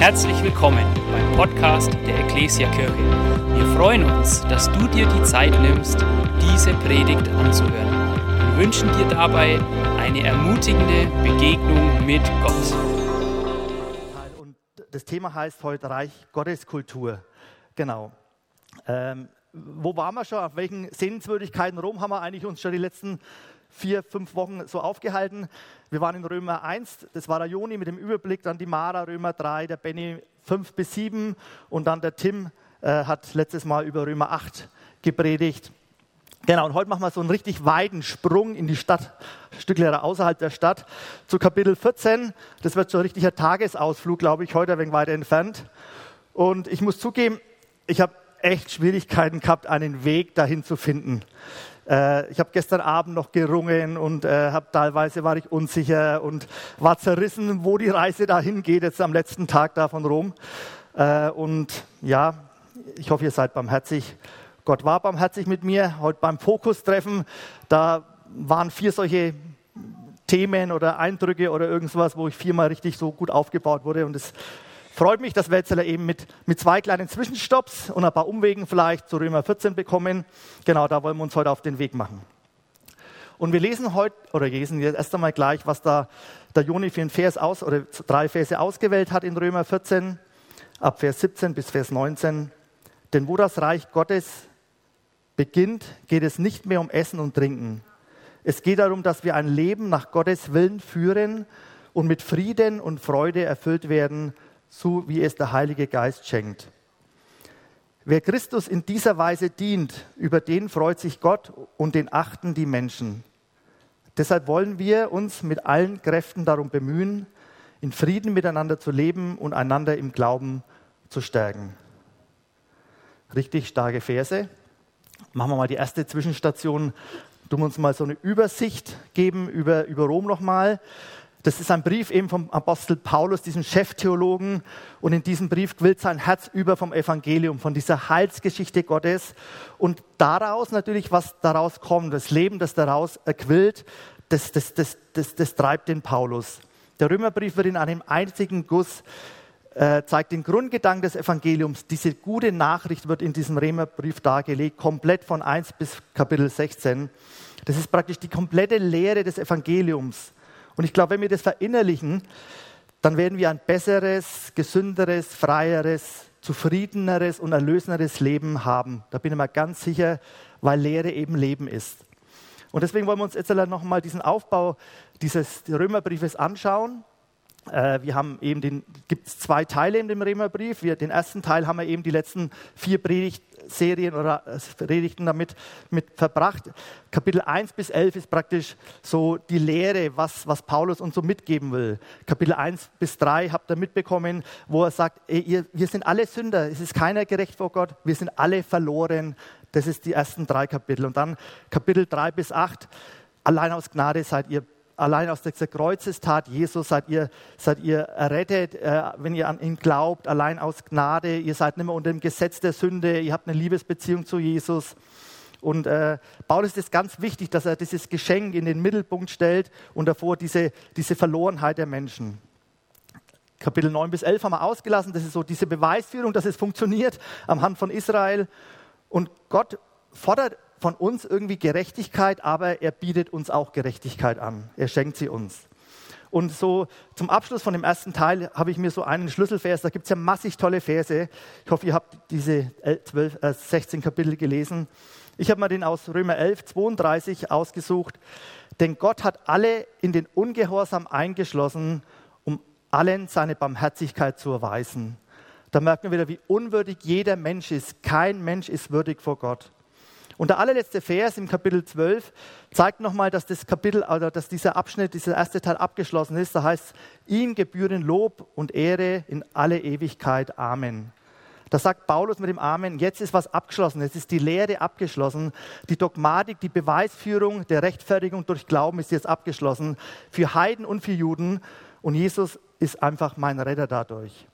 Herzlich willkommen beim Podcast der Ecclesia Kirche. Wir freuen uns, dass du dir die Zeit nimmst, diese Predigt anzuhören. Wir wünschen dir dabei eine ermutigende Begegnung mit Gott. Und das Thema heißt heute Reich Gottes Kultur. Genau. Ähm, wo waren wir schon? Auf welchen Sehenswürdigkeiten Rom haben wir eigentlich uns schon die letzten vier, fünf Wochen so aufgehalten. Wir waren in Römer 1, das war der Joni mit dem Überblick, dann die Mara, Römer 3, der Benny 5 bis 7 und dann der Tim äh, hat letztes Mal über Römer 8 gepredigt. Genau, und heute machen wir so einen richtig weiten Sprung in die Stadt, Stücklehrer außerhalb der Stadt, zu Kapitel 14. Das wird so ein richtiger Tagesausflug, glaube ich, heute ein wenig weiter entfernt. Und ich muss zugeben, ich habe echt Schwierigkeiten gehabt, einen Weg dahin zu finden. Äh, ich habe gestern Abend noch gerungen und äh, hab, teilweise war ich unsicher und war zerrissen, wo die Reise dahin geht, jetzt am letzten Tag da von Rom. Äh, und ja, ich hoffe, ihr seid barmherzig. Gott war barmherzig mit mir. Heute beim Fokustreffen, da waren vier solche Themen oder Eindrücke oder irgendwas, wo ich viermal richtig so gut aufgebaut wurde. Und es freut mich, dass jetzt eben mit, mit zwei kleinen Zwischenstopps und ein paar Umwegen vielleicht zu Römer 14 bekommen. Genau, da wollen wir uns heute auf den Weg machen. Und wir lesen heute, oder lesen jetzt erst einmal gleich, was da der Joni für einen Vers aus, oder drei Verse ausgewählt hat in Römer 14, ab Vers 17 bis Vers 19. Denn wo das Reich Gottes beginnt, geht es nicht mehr um Essen und Trinken. Es geht darum, dass wir ein Leben nach Gottes Willen führen und mit Frieden und Freude erfüllt werden so wie es der Heilige Geist schenkt. Wer Christus in dieser Weise dient, über den freut sich Gott und den achten die Menschen. Deshalb wollen wir uns mit allen Kräften darum bemühen, in Frieden miteinander zu leben und einander im Glauben zu stärken. Richtig starke Verse. Machen wir mal die erste Zwischenstation. Wir uns mal so eine Übersicht geben über, über Rom nochmal. Das ist ein Brief eben vom Apostel Paulus, diesem Cheftheologen. Und in diesem Brief quillt sein Herz über vom Evangelium, von dieser Heilsgeschichte Gottes. Und daraus natürlich, was daraus kommt, das Leben, das daraus quillt, das, das, das, das, das treibt den Paulus. Der Römerbrief wird in einem einzigen Guss äh, zeigt den Grundgedanken des Evangeliums. Diese gute Nachricht wird in diesem Römerbrief dargelegt, komplett von 1 bis Kapitel 16. Das ist praktisch die komplette Lehre des Evangeliums. Und ich glaube, wenn wir das verinnerlichen, dann werden wir ein besseres, gesünderes, freieres, zufriedeneres und erlösenderes Leben haben. Da bin ich mir ganz sicher, weil Lehre eben Leben ist. Und deswegen wollen wir uns jetzt nochmal diesen Aufbau dieses Römerbriefes anschauen. Äh, wir haben eben den, gibt es zwei Teile in dem Römerbrief. Wir, den ersten Teil haben wir eben die letzten vier Predigtserien oder äh, Predigten damit mit verbracht. Kapitel 1 bis 11 ist praktisch so die Lehre, was, was Paulus uns so mitgeben will. Kapitel 1 bis 3 habt ihr mitbekommen, wo er sagt, ey, ihr, wir sind alle Sünder, es ist keiner gerecht vor Gott, wir sind alle verloren. Das ist die ersten drei Kapitel. Und dann Kapitel 3 bis 8, allein aus Gnade seid ihr allein aus dieser Kreuzestat Jesus seid ihr, seid ihr errettet, äh, wenn ihr an ihn glaubt, allein aus Gnade. Ihr seid nicht mehr unter dem Gesetz der Sünde, ihr habt eine Liebesbeziehung zu Jesus. Und äh, Paulus ist ganz wichtig, dass er dieses Geschenk in den Mittelpunkt stellt und davor diese, diese Verlorenheit der Menschen. Kapitel 9 bis 11 haben wir ausgelassen. Das ist so diese Beweisführung, dass es funktioniert am Hand von Israel. Und Gott fordert von uns irgendwie Gerechtigkeit, aber er bietet uns auch Gerechtigkeit an. Er schenkt sie uns. Und so zum Abschluss von dem ersten Teil habe ich mir so einen Schlüsselvers, da gibt es ja massig tolle Verse. Ich hoffe, ihr habt diese 12, äh, 16 Kapitel gelesen. Ich habe mir den aus Römer 11, 32 ausgesucht. Denn Gott hat alle in den Ungehorsam eingeschlossen, um allen seine Barmherzigkeit zu erweisen. Da merken wir wieder, wie unwürdig jeder Mensch ist. Kein Mensch ist würdig vor Gott. Und der allerletzte Vers im Kapitel 12 zeigt nochmal, dass das Kapitel oder dass dieser Abschnitt, dieser erste Teil abgeschlossen ist. Da heißt, ihm gebühren Lob und Ehre in alle Ewigkeit. Amen. Da sagt Paulus mit dem Amen, jetzt ist was abgeschlossen, jetzt ist die Lehre abgeschlossen, die Dogmatik, die Beweisführung der Rechtfertigung durch Glauben ist jetzt abgeschlossen, für Heiden und für Juden. Und Jesus ist einfach mein Retter dadurch.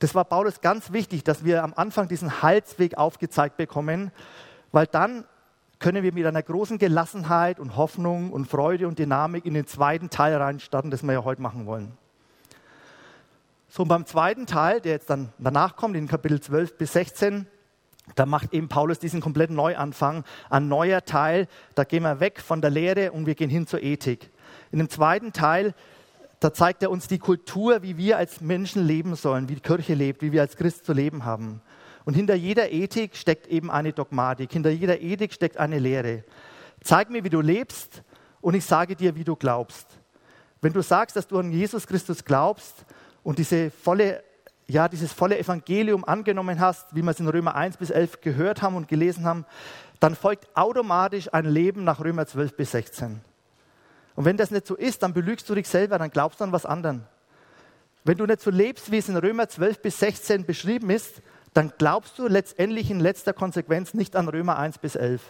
Das war Paulus ganz wichtig, dass wir am Anfang diesen Heilsweg aufgezeigt bekommen, weil dann können wir mit einer großen Gelassenheit und Hoffnung und Freude und Dynamik in den zweiten Teil reinstarten, das wir ja heute machen wollen. So, und beim zweiten Teil, der jetzt dann danach kommt, in Kapitel 12 bis 16, da macht eben Paulus diesen kompletten Neuanfang, ein neuer Teil. Da gehen wir weg von der Lehre und wir gehen hin zur Ethik. In dem zweiten Teil, da zeigt er uns die Kultur, wie wir als Menschen leben sollen, wie die Kirche lebt, wie wir als Christ zu leben haben. Und hinter jeder Ethik steckt eben eine Dogmatik, hinter jeder Ethik steckt eine Lehre. Zeig mir, wie du lebst und ich sage dir, wie du glaubst. Wenn du sagst, dass du an Jesus Christus glaubst und diese volle ja, dieses volle Evangelium angenommen hast, wie wir es in Römer 1 bis 11 gehört haben und gelesen haben, dann folgt automatisch ein Leben nach Römer 12 bis 16. Und wenn das nicht so ist, dann belügst du dich selber, dann glaubst du an was anderes. Wenn du nicht so lebst, wie es in Römer 12 bis 16 beschrieben ist, dann glaubst du letztendlich in letzter Konsequenz nicht an Römer 1 bis 11.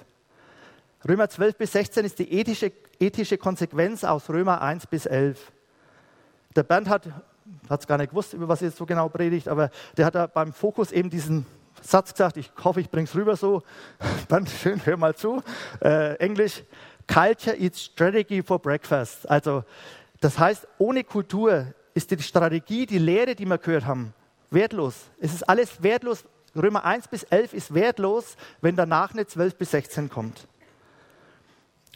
Römer 12 bis 16 ist die ethische, ethische Konsequenz aus Römer 1 bis 11. Der Bernd hat es gar nicht gewusst, über was er jetzt so genau predigt, aber der hat da beim Fokus eben diesen Satz gesagt, ich hoffe, ich bringe es rüber so. Dann schön, hör mal zu. Äh, Englisch, Culture is Strategy for Breakfast. Also das heißt, ohne Kultur ist die Strategie, die Lehre, die wir gehört haben, wertlos. Es ist alles wertlos. Römer 1 bis 11 ist wertlos, wenn danach eine 12 bis 16 kommt.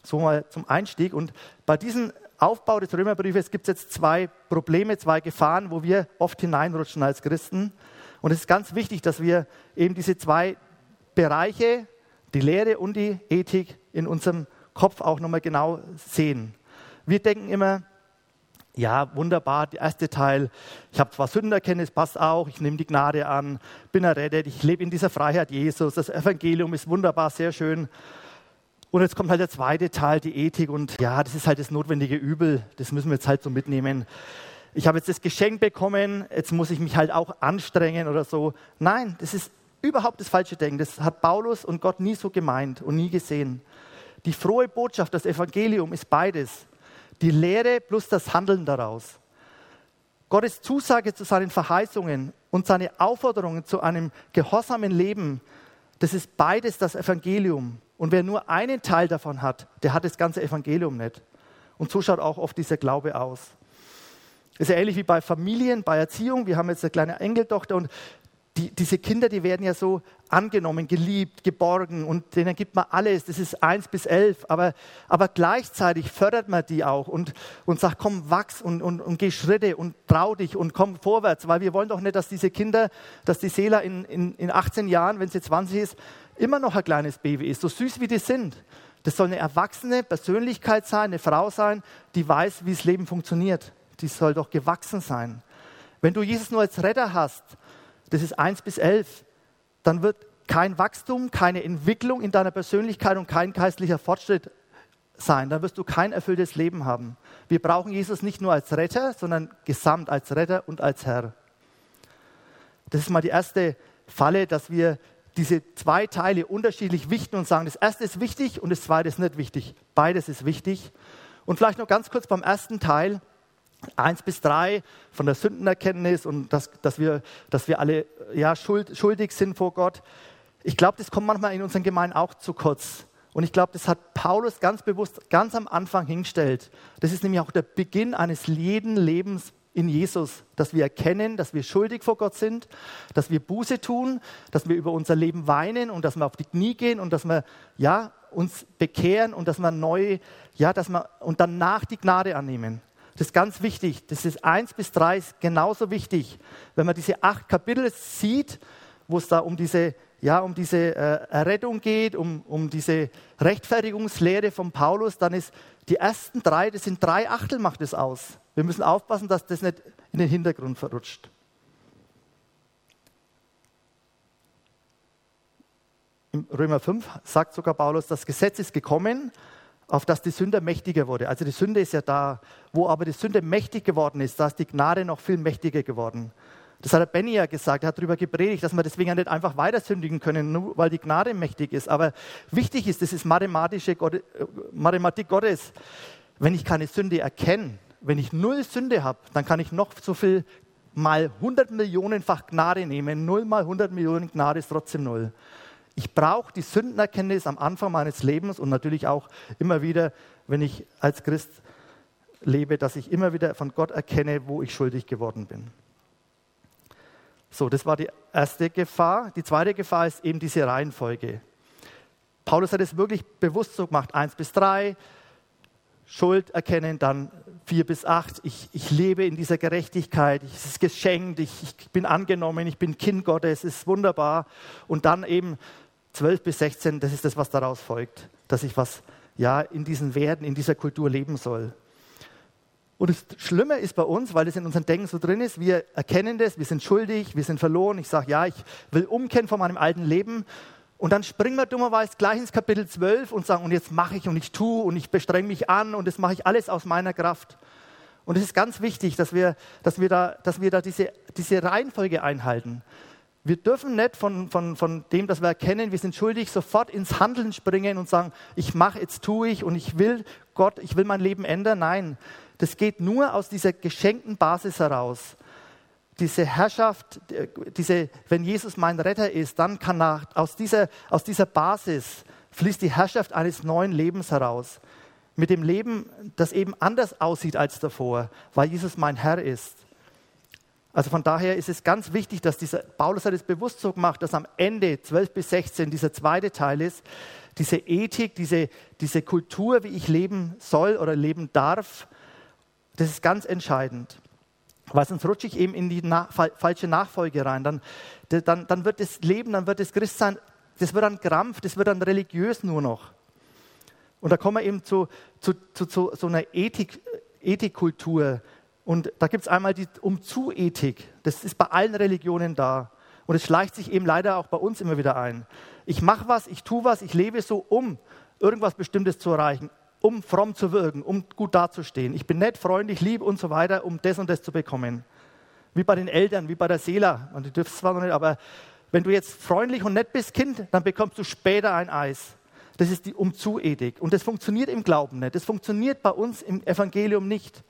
So mal zum Einstieg. Und bei diesen Aufbau des Römerbriefes gibt es jetzt zwei Probleme, zwei Gefahren, wo wir oft hineinrutschen als Christen. Und es ist ganz wichtig, dass wir eben diese zwei Bereiche, die Lehre und die Ethik, in unserem Kopf auch nochmal genau sehen. Wir denken immer, ja, wunderbar, der erste Teil, ich habe zwar Sünderkenntnis, passt auch, ich nehme die Gnade an, bin errettet, ich lebe in dieser Freiheit Jesus, das Evangelium ist wunderbar, sehr schön. Und jetzt kommt halt der zweite Teil, die Ethik. Und ja, das ist halt das notwendige Übel. Das müssen wir jetzt halt so mitnehmen. Ich habe jetzt das Geschenk bekommen, jetzt muss ich mich halt auch anstrengen oder so. Nein, das ist überhaupt das falsche Denken. Das hat Paulus und Gott nie so gemeint und nie gesehen. Die frohe Botschaft, das Evangelium ist beides. Die Lehre plus das Handeln daraus. Gottes Zusage zu seinen Verheißungen und seine Aufforderungen zu einem gehorsamen Leben, das ist beides das Evangelium. Und wer nur einen Teil davon hat, der hat das ganze Evangelium nicht. Und so schaut auch oft dieser Glaube aus. ist ja ähnlich wie bei Familien, bei Erziehung. Wir haben jetzt eine kleine Enkeltochter und die, diese Kinder, die werden ja so angenommen, geliebt, geborgen und denen gibt man alles. Das ist eins bis elf. Aber, aber gleichzeitig fördert man die auch und, und sagt, komm, wachs und, und, und geh Schritte und trau dich und komm vorwärts. Weil wir wollen doch nicht, dass diese Kinder, dass die Seele in, in, in 18 Jahren, wenn sie 20 ist, immer noch ein kleines Baby ist, so süß wie die sind. Das soll eine erwachsene Persönlichkeit sein, eine Frau sein, die weiß, wie das Leben funktioniert. Die soll doch gewachsen sein. Wenn du Jesus nur als Retter hast, das ist 1 bis 11, dann wird kein Wachstum, keine Entwicklung in deiner Persönlichkeit und kein geistlicher Fortschritt sein. Dann wirst du kein erfülltes Leben haben. Wir brauchen Jesus nicht nur als Retter, sondern gesamt als Retter und als Herr. Das ist mal die erste Falle, dass wir diese zwei Teile unterschiedlich wichten und sagen, das erste ist wichtig und das zweite ist nicht wichtig. Beides ist wichtig. Und vielleicht noch ganz kurz beim ersten Teil, eins bis drei von der Sündenerkenntnis und dass, dass, wir, dass wir alle ja, schuld, schuldig sind vor Gott. Ich glaube, das kommt manchmal in unseren Gemeinden auch zu kurz. Und ich glaube, das hat Paulus ganz bewusst ganz am Anfang hingestellt. Das ist nämlich auch der Beginn eines jeden Lebens in Jesus, dass wir erkennen, dass wir schuldig vor Gott sind, dass wir Buße tun, dass wir über unser Leben weinen und dass wir auf die Knie gehen und dass wir ja, uns bekehren und dass wir neu, ja, dass wir und danach die Gnade annehmen. Das ist ganz wichtig. Das ist eins bis drei ist genauso wichtig. Wenn man diese acht Kapitel sieht, wo es da um diese, ja, um diese äh, Errettung geht, um, um diese Rechtfertigungslehre von Paulus, dann ist die ersten drei, das sind drei Achtel, macht es aus. Wir müssen aufpassen, dass das nicht in den Hintergrund verrutscht. Im Römer 5 sagt sogar Paulus, das Gesetz ist gekommen, auf das die Sünde mächtiger wurde. Also die Sünde ist ja da. Wo aber die Sünde mächtig geworden ist, da ist die Gnade noch viel mächtiger geworden. Das hat der Benny ja gesagt, er hat darüber gepredigt, dass wir deswegen ja nicht einfach weiter sündigen können, nur weil die Gnade mächtig ist. Aber wichtig ist, das ist mathematische Gott, äh, Mathematik Gottes. Wenn ich keine Sünde erkenne, wenn ich null Sünde habe, dann kann ich noch so viel mal 100 Millionenfach Gnade nehmen. Null mal 100 Millionen Gnade ist trotzdem null. Ich brauche die Sündenerkenntnis am Anfang meines Lebens und natürlich auch immer wieder, wenn ich als Christ lebe, dass ich immer wieder von Gott erkenne, wo ich schuldig geworden bin. So, das war die erste Gefahr. Die zweite Gefahr ist eben diese Reihenfolge. Paulus hat es wirklich bewusst so gemacht, eins bis drei, Schuld erkennen, dann vier bis acht. Ich, ich lebe in dieser Gerechtigkeit, es ist geschenkt, ich, ich bin angenommen, ich bin Kind Gottes, es ist wunderbar. Und dann eben zwölf bis sechzehn, das ist das, was daraus folgt, dass ich was ja in diesen Werten, in dieser Kultur leben soll. Und das Schlimme ist bei uns, weil es in unserem Denken so drin ist, wir erkennen das, wir sind schuldig, wir sind verloren. Ich sage, ja, ich will umkehren von meinem alten Leben. Und dann springen wir dummerweise gleich ins Kapitel 12 und sagen, und jetzt mache ich und ich tue und ich bestrenge mich an und das mache ich alles aus meiner Kraft. Und es ist ganz wichtig, dass wir, dass wir da, dass wir da diese, diese Reihenfolge einhalten. Wir dürfen nicht von, von, von dem, dass wir erkennen, wir sind schuldig, sofort ins Handeln springen und sagen, ich mache, jetzt tue ich und ich will Gott, ich will mein Leben ändern. Nein, das geht nur aus dieser geschenkten Basis heraus. Diese Herrschaft, diese, wenn Jesus mein Retter ist, dann kann nach, aus, dieser, aus dieser Basis fließt die Herrschaft eines neuen Lebens heraus. Mit dem Leben, das eben anders aussieht als davor, weil Jesus mein Herr ist. Also von daher ist es ganz wichtig, dass dieser, Paulus hat es bewusst so gemacht, dass am Ende 12 bis 16 dieser zweite Teil ist, diese Ethik, diese, diese Kultur, wie ich leben soll oder leben darf, das ist ganz entscheidend. Weil sonst rutsche ich eben in die na falsche Nachfolge rein. Dann, dann, dann wird das Leben, dann wird das Christsein, das wird dann Krampf, das wird dann religiös nur noch. Und da kommen wir eben zu, zu, zu, zu so einer Ethik, Ethikkultur. Und da gibt es einmal die Umzu-Ethik. Das ist bei allen Religionen da. Und es schleicht sich eben leider auch bei uns immer wieder ein. Ich mache was, ich tue was, ich lebe so, um irgendwas Bestimmtes zu erreichen, um fromm zu wirken, um gut dazustehen. Ich bin nett, freundlich, lieb und so weiter, um das und das zu bekommen. Wie bei den Eltern, wie bei der Seela. Und du dürfst zwar noch nicht, aber wenn du jetzt freundlich und nett bist, Kind, dann bekommst du später ein Eis. Das ist die Umzu-Ethik. Und das funktioniert im Glauben nicht. Das funktioniert bei uns im Evangelium nicht.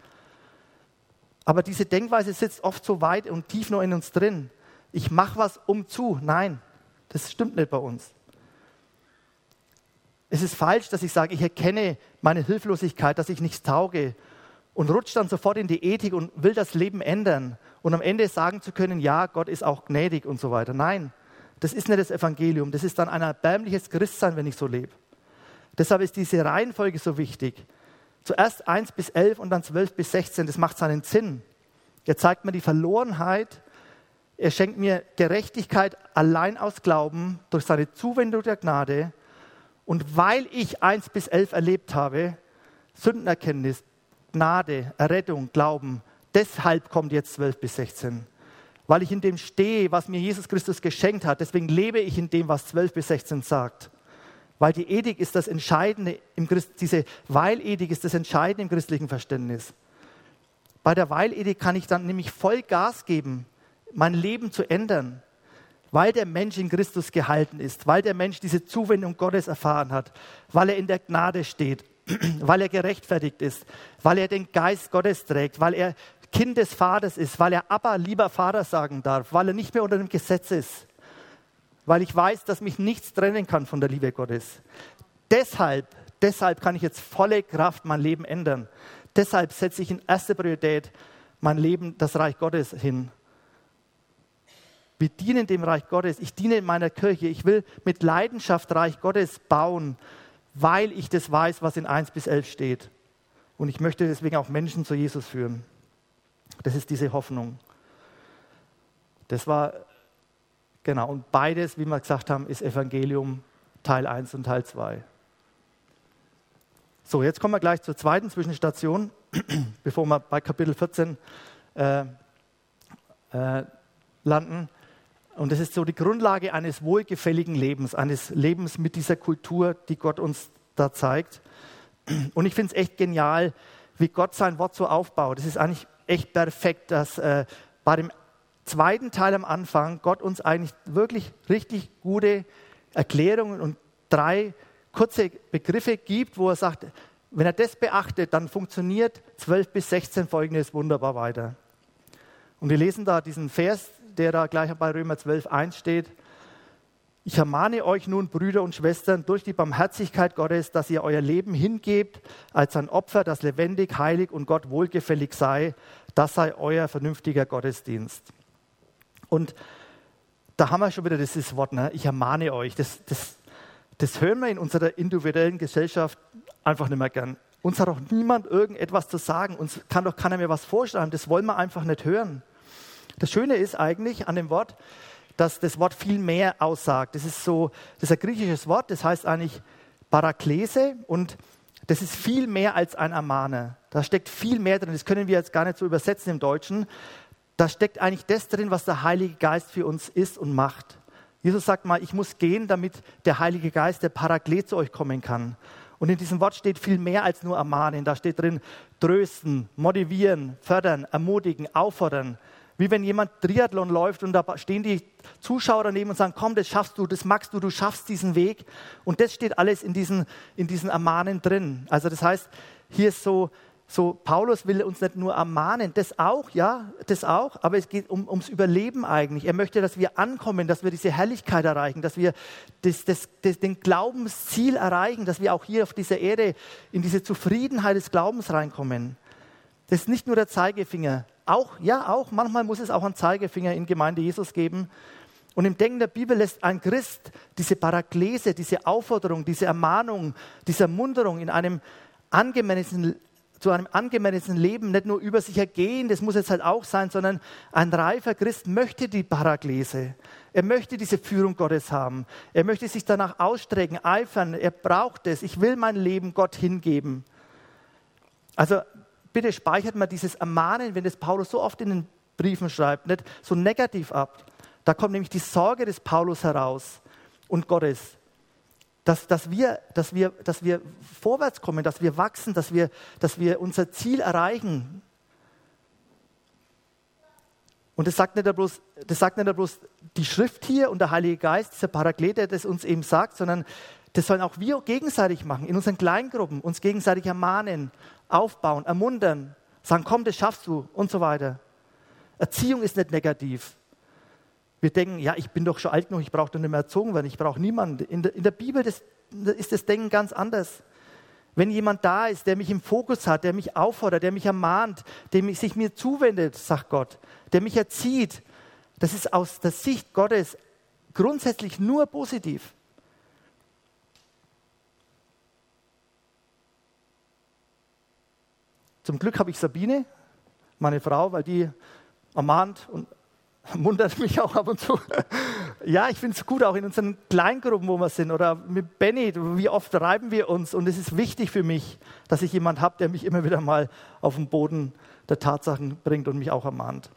Aber diese Denkweise sitzt oft so weit und tief nur in uns drin. Ich mache was umzu. Nein, das stimmt nicht bei uns. Es ist falsch, dass ich sage, ich erkenne meine Hilflosigkeit, dass ich nichts tauge und rutsche dann sofort in die Ethik und will das Leben ändern und am Ende sagen zu können, ja, Gott ist auch gnädig und so weiter. Nein, das ist nicht das Evangelium. Das ist dann ein erbärmliches Christsein, wenn ich so lebe. Deshalb ist diese Reihenfolge so wichtig. Zuerst 1 bis 11 und dann 12 bis 16. Das macht seinen Sinn. Er zeigt mir die Verlorenheit. Er schenkt mir Gerechtigkeit allein aus Glauben durch seine Zuwendung der Gnade und weil ich 1 bis 11 erlebt habe, Sündenerkenntnis, Gnade, Errettung, Glauben, deshalb kommt jetzt 12 bis 16. Weil ich in dem stehe, was mir Jesus Christus geschenkt hat, deswegen lebe ich in dem, was 12 bis 16 sagt. Weil die Ethik ist das Entscheidende im Christ, diese Weilethik ist das Entscheidende im christlichen Verständnis. Bei der Weilethik kann ich dann nämlich voll Gas geben, mein Leben zu ändern weil der Mensch in Christus gehalten ist, weil der Mensch diese Zuwendung Gottes erfahren hat, weil er in der Gnade steht, weil er gerechtfertigt ist, weil er den Geist Gottes trägt, weil er Kind des Vaters ist, weil er Abba, lieber Vater sagen darf, weil er nicht mehr unter dem Gesetz ist, weil ich weiß, dass mich nichts trennen kann von der Liebe Gottes. Deshalb, deshalb kann ich jetzt volle Kraft mein Leben ändern. Deshalb setze ich in erster Priorität mein Leben, das Reich Gottes hin wir dienen dem Reich Gottes. Ich diene in meiner Kirche. Ich will mit Leidenschaft Reich Gottes bauen, weil ich das weiß, was in 1 bis 11 steht. Und ich möchte deswegen auch Menschen zu Jesus führen. Das ist diese Hoffnung. Das war, genau, und beides, wie wir gesagt haben, ist Evangelium Teil 1 und Teil 2. So, jetzt kommen wir gleich zur zweiten Zwischenstation, bevor wir bei Kapitel 14 äh, äh, landen. Und das ist so die Grundlage eines wohlgefälligen Lebens, eines Lebens mit dieser Kultur, die Gott uns da zeigt. Und ich finde es echt genial, wie Gott sein Wort so aufbaut. Das ist eigentlich echt perfekt, dass äh, bei dem zweiten Teil am Anfang Gott uns eigentlich wirklich richtig gute Erklärungen und drei kurze Begriffe gibt, wo er sagt, wenn er das beachtet, dann funktioniert 12 bis 16 folgendes wunderbar weiter. Und wir lesen da diesen Vers, der da gleich bei Römer 12, 1 steht. Ich ermahne euch nun, Brüder und Schwestern, durch die Barmherzigkeit Gottes, dass ihr euer Leben hingebt als ein Opfer, das lebendig, heilig und Gott wohlgefällig sei. Das sei euer vernünftiger Gottesdienst. Und da haben wir schon wieder dieses Wort, ne? ich ermahne euch. Das, das, das hören wir in unserer individuellen Gesellschaft einfach nicht mehr gern. Uns hat doch niemand irgendetwas zu sagen. Uns kann doch keiner mehr was vorschreiben. Das wollen wir einfach nicht hören. Das Schöne ist eigentlich an dem Wort, dass das Wort viel mehr aussagt. Das ist so, das ist ein griechisches Wort, das heißt eigentlich Paraklese und das ist viel mehr als ein Ermahner. Da steckt viel mehr drin. Das können wir jetzt gar nicht so übersetzen im Deutschen. Da steckt eigentlich das drin, was der Heilige Geist für uns ist und macht. Jesus sagt mal, ich muss gehen, damit der Heilige Geist, der Paraklet zu euch kommen kann. Und in diesem Wort steht viel mehr als nur ermahnen. Da steht drin trösten, motivieren, fördern, ermutigen, auffordern. Wie wenn jemand Triathlon läuft und da stehen die Zuschauer daneben und sagen, komm, das schaffst du, das magst du, du schaffst diesen Weg. Und das steht alles in diesen, in diesen Ermahnen drin. Also das heißt, hier ist so, so, Paulus will uns nicht nur ermahnen, das auch, ja, das auch, aber es geht um, ums Überleben eigentlich. Er möchte, dass wir ankommen, dass wir diese Herrlichkeit erreichen, dass wir das, das, das, den Glaubensziel erreichen, dass wir auch hier auf dieser Erde in diese Zufriedenheit des Glaubens reinkommen. Das ist nicht nur der Zeigefinger, auch, ja, auch, manchmal muss es auch einen Zeigefinger in Gemeinde Jesus geben. Und im Denken der Bibel lässt ein Christ diese Paraklese, diese Aufforderung, diese Ermahnung, diese Ermunterung in einem angemessenen zu einem angemessenen Leben nicht nur über sich ergehen, das muss jetzt halt auch sein, sondern ein reifer Christ möchte die Paraklese. Er möchte diese Führung Gottes haben. Er möchte sich danach ausstrecken, eifern. Er braucht es. Ich will mein Leben Gott hingeben. Also bitte speichert mal dieses Ermahnen, wenn das Paulus so oft in den Briefen schreibt, nicht so negativ ab. Da kommt nämlich die Sorge des Paulus heraus und Gottes dass, dass, wir, dass, wir, dass wir vorwärts kommen, dass wir wachsen, dass wir, dass wir unser Ziel erreichen. Und das sagt, nicht bloß, das sagt nicht bloß die Schrift hier und der Heilige Geist, dieser Paraklet, der das uns eben sagt, sondern das sollen auch wir gegenseitig machen, in unseren Kleingruppen, uns gegenseitig ermahnen, aufbauen, ermuntern, sagen, komm, das schaffst du und so weiter. Erziehung ist nicht negativ. Wir denken, ja, ich bin doch schon alt genug, ich brauche doch nicht mehr erzogen werden, ich brauche niemanden. In der, in der Bibel das, ist das Denken ganz anders. Wenn jemand da ist, der mich im Fokus hat, der mich auffordert, der mich ermahnt, der sich mir zuwendet, sagt Gott, der mich erzieht, das ist aus der Sicht Gottes grundsätzlich nur positiv. Zum Glück habe ich Sabine, meine Frau, weil die ermahnt und wundert mich auch ab und zu. Ja, ich finde es gut, auch in unseren Kleingruppen, wo wir sind, oder mit Benny, wie oft reiben wir uns. Und es ist wichtig für mich, dass ich jemanden habe, der mich immer wieder mal auf den Boden der Tatsachen bringt und mich auch ermahnt.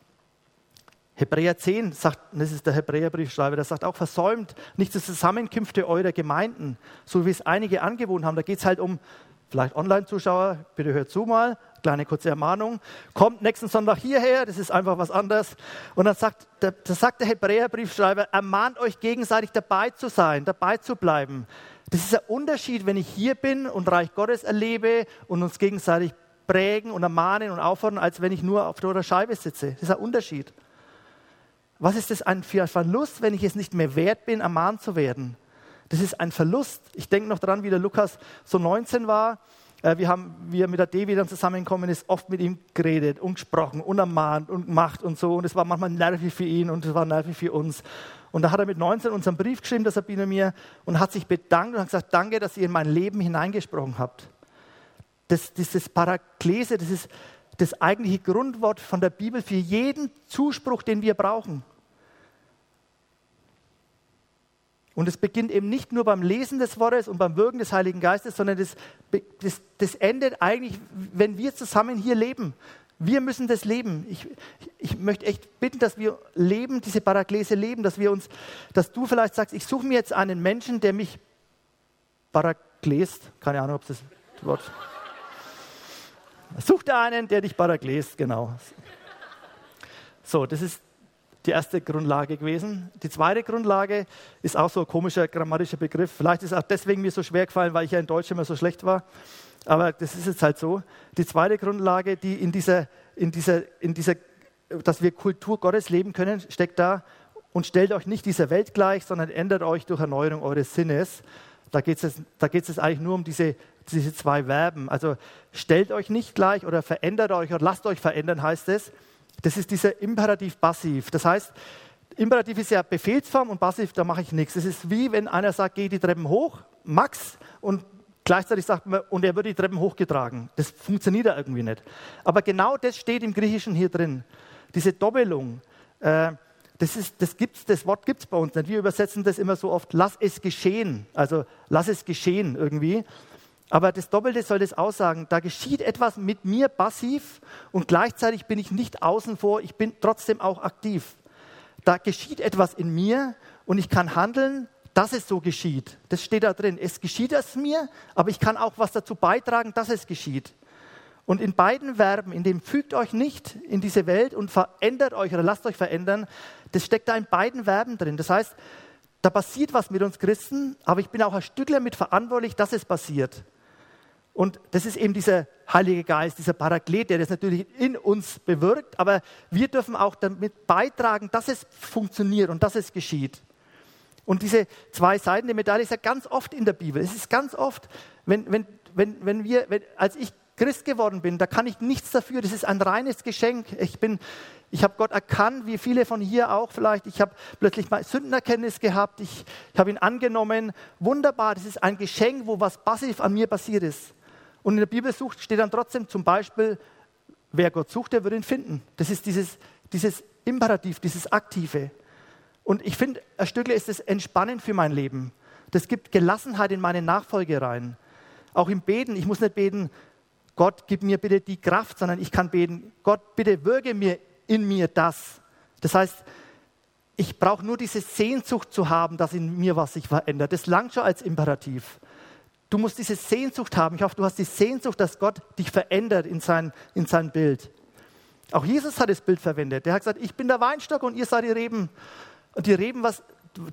Hebräer 10 sagt, das ist der Hebräerbriefschreiber, der sagt auch, versäumt nicht die Zusammenkünfte eurer Gemeinden, so wie es einige angewohnt haben. Da geht es halt um vielleicht Online-Zuschauer, bitte hört zu mal, kleine kurze Ermahnung, kommt nächsten Sonntag hierher, das ist einfach was anderes. Und dann sagt der, das sagt der Hebräerbriefschreiber, ermahnt euch gegenseitig dabei zu sein, dabei zu bleiben. Das ist ein Unterschied, wenn ich hier bin und Reich Gottes erlebe und uns gegenseitig prägen und ermahnen und auffordern, als wenn ich nur auf der Scheibe sitze. Das ist ein Unterschied. Was ist das für ein Verlust, wenn ich es nicht mehr wert bin, ermahnt zu werden? Das ist ein Verlust. Ich denke noch daran, wie der Lukas so 19 war. Äh, wir haben, wie er mit der Devi dann zusammengekommen ist, oft mit ihm geredet und gesprochen und ermahnt und gemacht und so. Und es war manchmal nervig für ihn und es war nervig für uns. Und da hat er mit 19 unseren Brief geschrieben, das Sabine mir, und hat sich bedankt und hat gesagt, danke, dass ihr in mein Leben hineingesprochen habt. Das, dieses Paraklese, das ist das eigentliche Grundwort von der Bibel für jeden Zuspruch, den wir brauchen. Und es beginnt eben nicht nur beim Lesen des Wortes und beim Wirken des Heiligen Geistes, sondern das, das, das endet eigentlich, wenn wir zusammen hier leben. Wir müssen das leben. Ich, ich möchte echt bitten, dass wir leben, diese Paraklese leben, dass wir uns, dass du vielleicht sagst, ich suche mir jetzt einen Menschen, der mich parakläst. Keine Ahnung, ob das Wort. Such dir einen, der dich parakläst, genau. So, das ist die erste Grundlage gewesen. Die zweite Grundlage ist auch so ein komischer grammatischer Begriff. Vielleicht ist es auch deswegen mir so schwer gefallen, weil ich ja in Deutsch immer so schlecht war. Aber das ist jetzt halt so. Die zweite Grundlage, die in dieser, in dieser, in dieser, dass wir Kultur Gottes leben können, steckt da. Und stellt euch nicht dieser Welt gleich, sondern ändert euch durch Erneuerung eures Sinnes. Da geht es da jetzt eigentlich nur um diese, diese zwei Verben. Also stellt euch nicht gleich oder verändert euch oder lasst euch verändern, heißt es. Das ist dieser Imperativ passiv. Das heißt, Imperativ ist ja Befehlsform und Passiv, da mache ich nichts. Es ist wie, wenn einer sagt, geh die Treppen hoch, Max, und gleichzeitig sagt man, und er wird die Treppen hochgetragen. Das funktioniert ja irgendwie nicht. Aber genau das steht im Griechischen hier drin. Diese Doppelung. Äh, das, ist, das, gibt's, das Wort gibt es bei uns nicht. Wir übersetzen das immer so oft, lass es geschehen. Also lass es geschehen irgendwie. Aber das Doppelte soll das aussagen. Da geschieht etwas mit mir passiv und gleichzeitig bin ich nicht außen vor, ich bin trotzdem auch aktiv. Da geschieht etwas in mir und ich kann handeln, dass es so geschieht. Das steht da drin. Es geschieht es mir, aber ich kann auch was dazu beitragen, dass es geschieht. Und in beiden Verben, in dem fügt euch nicht in diese Welt und verändert euch oder lasst euch verändern, das steckt da in beiden Verben drin. Das heißt, da passiert was mit uns Christen, aber ich bin auch ein Stückler mit verantwortlich, dass es passiert. Und das ist eben dieser Heilige Geist, dieser Paraklet, der das natürlich in uns bewirkt, aber wir dürfen auch damit beitragen, dass es funktioniert und dass es geschieht. Und diese zwei Seiten der Medaille ist ja ganz oft in der Bibel. Es ist ganz oft, wenn, wenn, wenn, wenn wir, wenn, als ich Christ geworden bin, da kann ich nichts dafür. Das ist ein reines Geschenk. Ich bin, ich habe Gott erkannt, wie viele von hier auch vielleicht. Ich habe plötzlich mal Sündenerkenntnis gehabt. Ich, ich habe ihn angenommen. Wunderbar. Das ist ein Geschenk, wo was passiv an mir passiert ist. Und in der Bibel sucht, steht dann trotzdem zum Beispiel, wer Gott sucht, der wird ihn finden. Das ist dieses, dieses Imperativ, dieses Aktive. Und ich finde, ein Stückle ist es entspannend für mein Leben. Das gibt Gelassenheit in meine Nachfolge rein. Auch im Beten, ich muss nicht beten, Gott, gib mir bitte die Kraft, sondern ich kann beten, Gott, bitte wirke mir in mir das. Das heißt, ich brauche nur diese Sehnsucht zu haben, dass in mir was sich verändert. Das langt schon als Imperativ. Du musst diese Sehnsucht haben. Ich hoffe, du hast die Sehnsucht, dass Gott dich verändert in sein, in sein Bild. Auch Jesus hat das Bild verwendet. Der hat gesagt, ich bin der Weinstock und ihr seid die Reben. Und die Reben, was,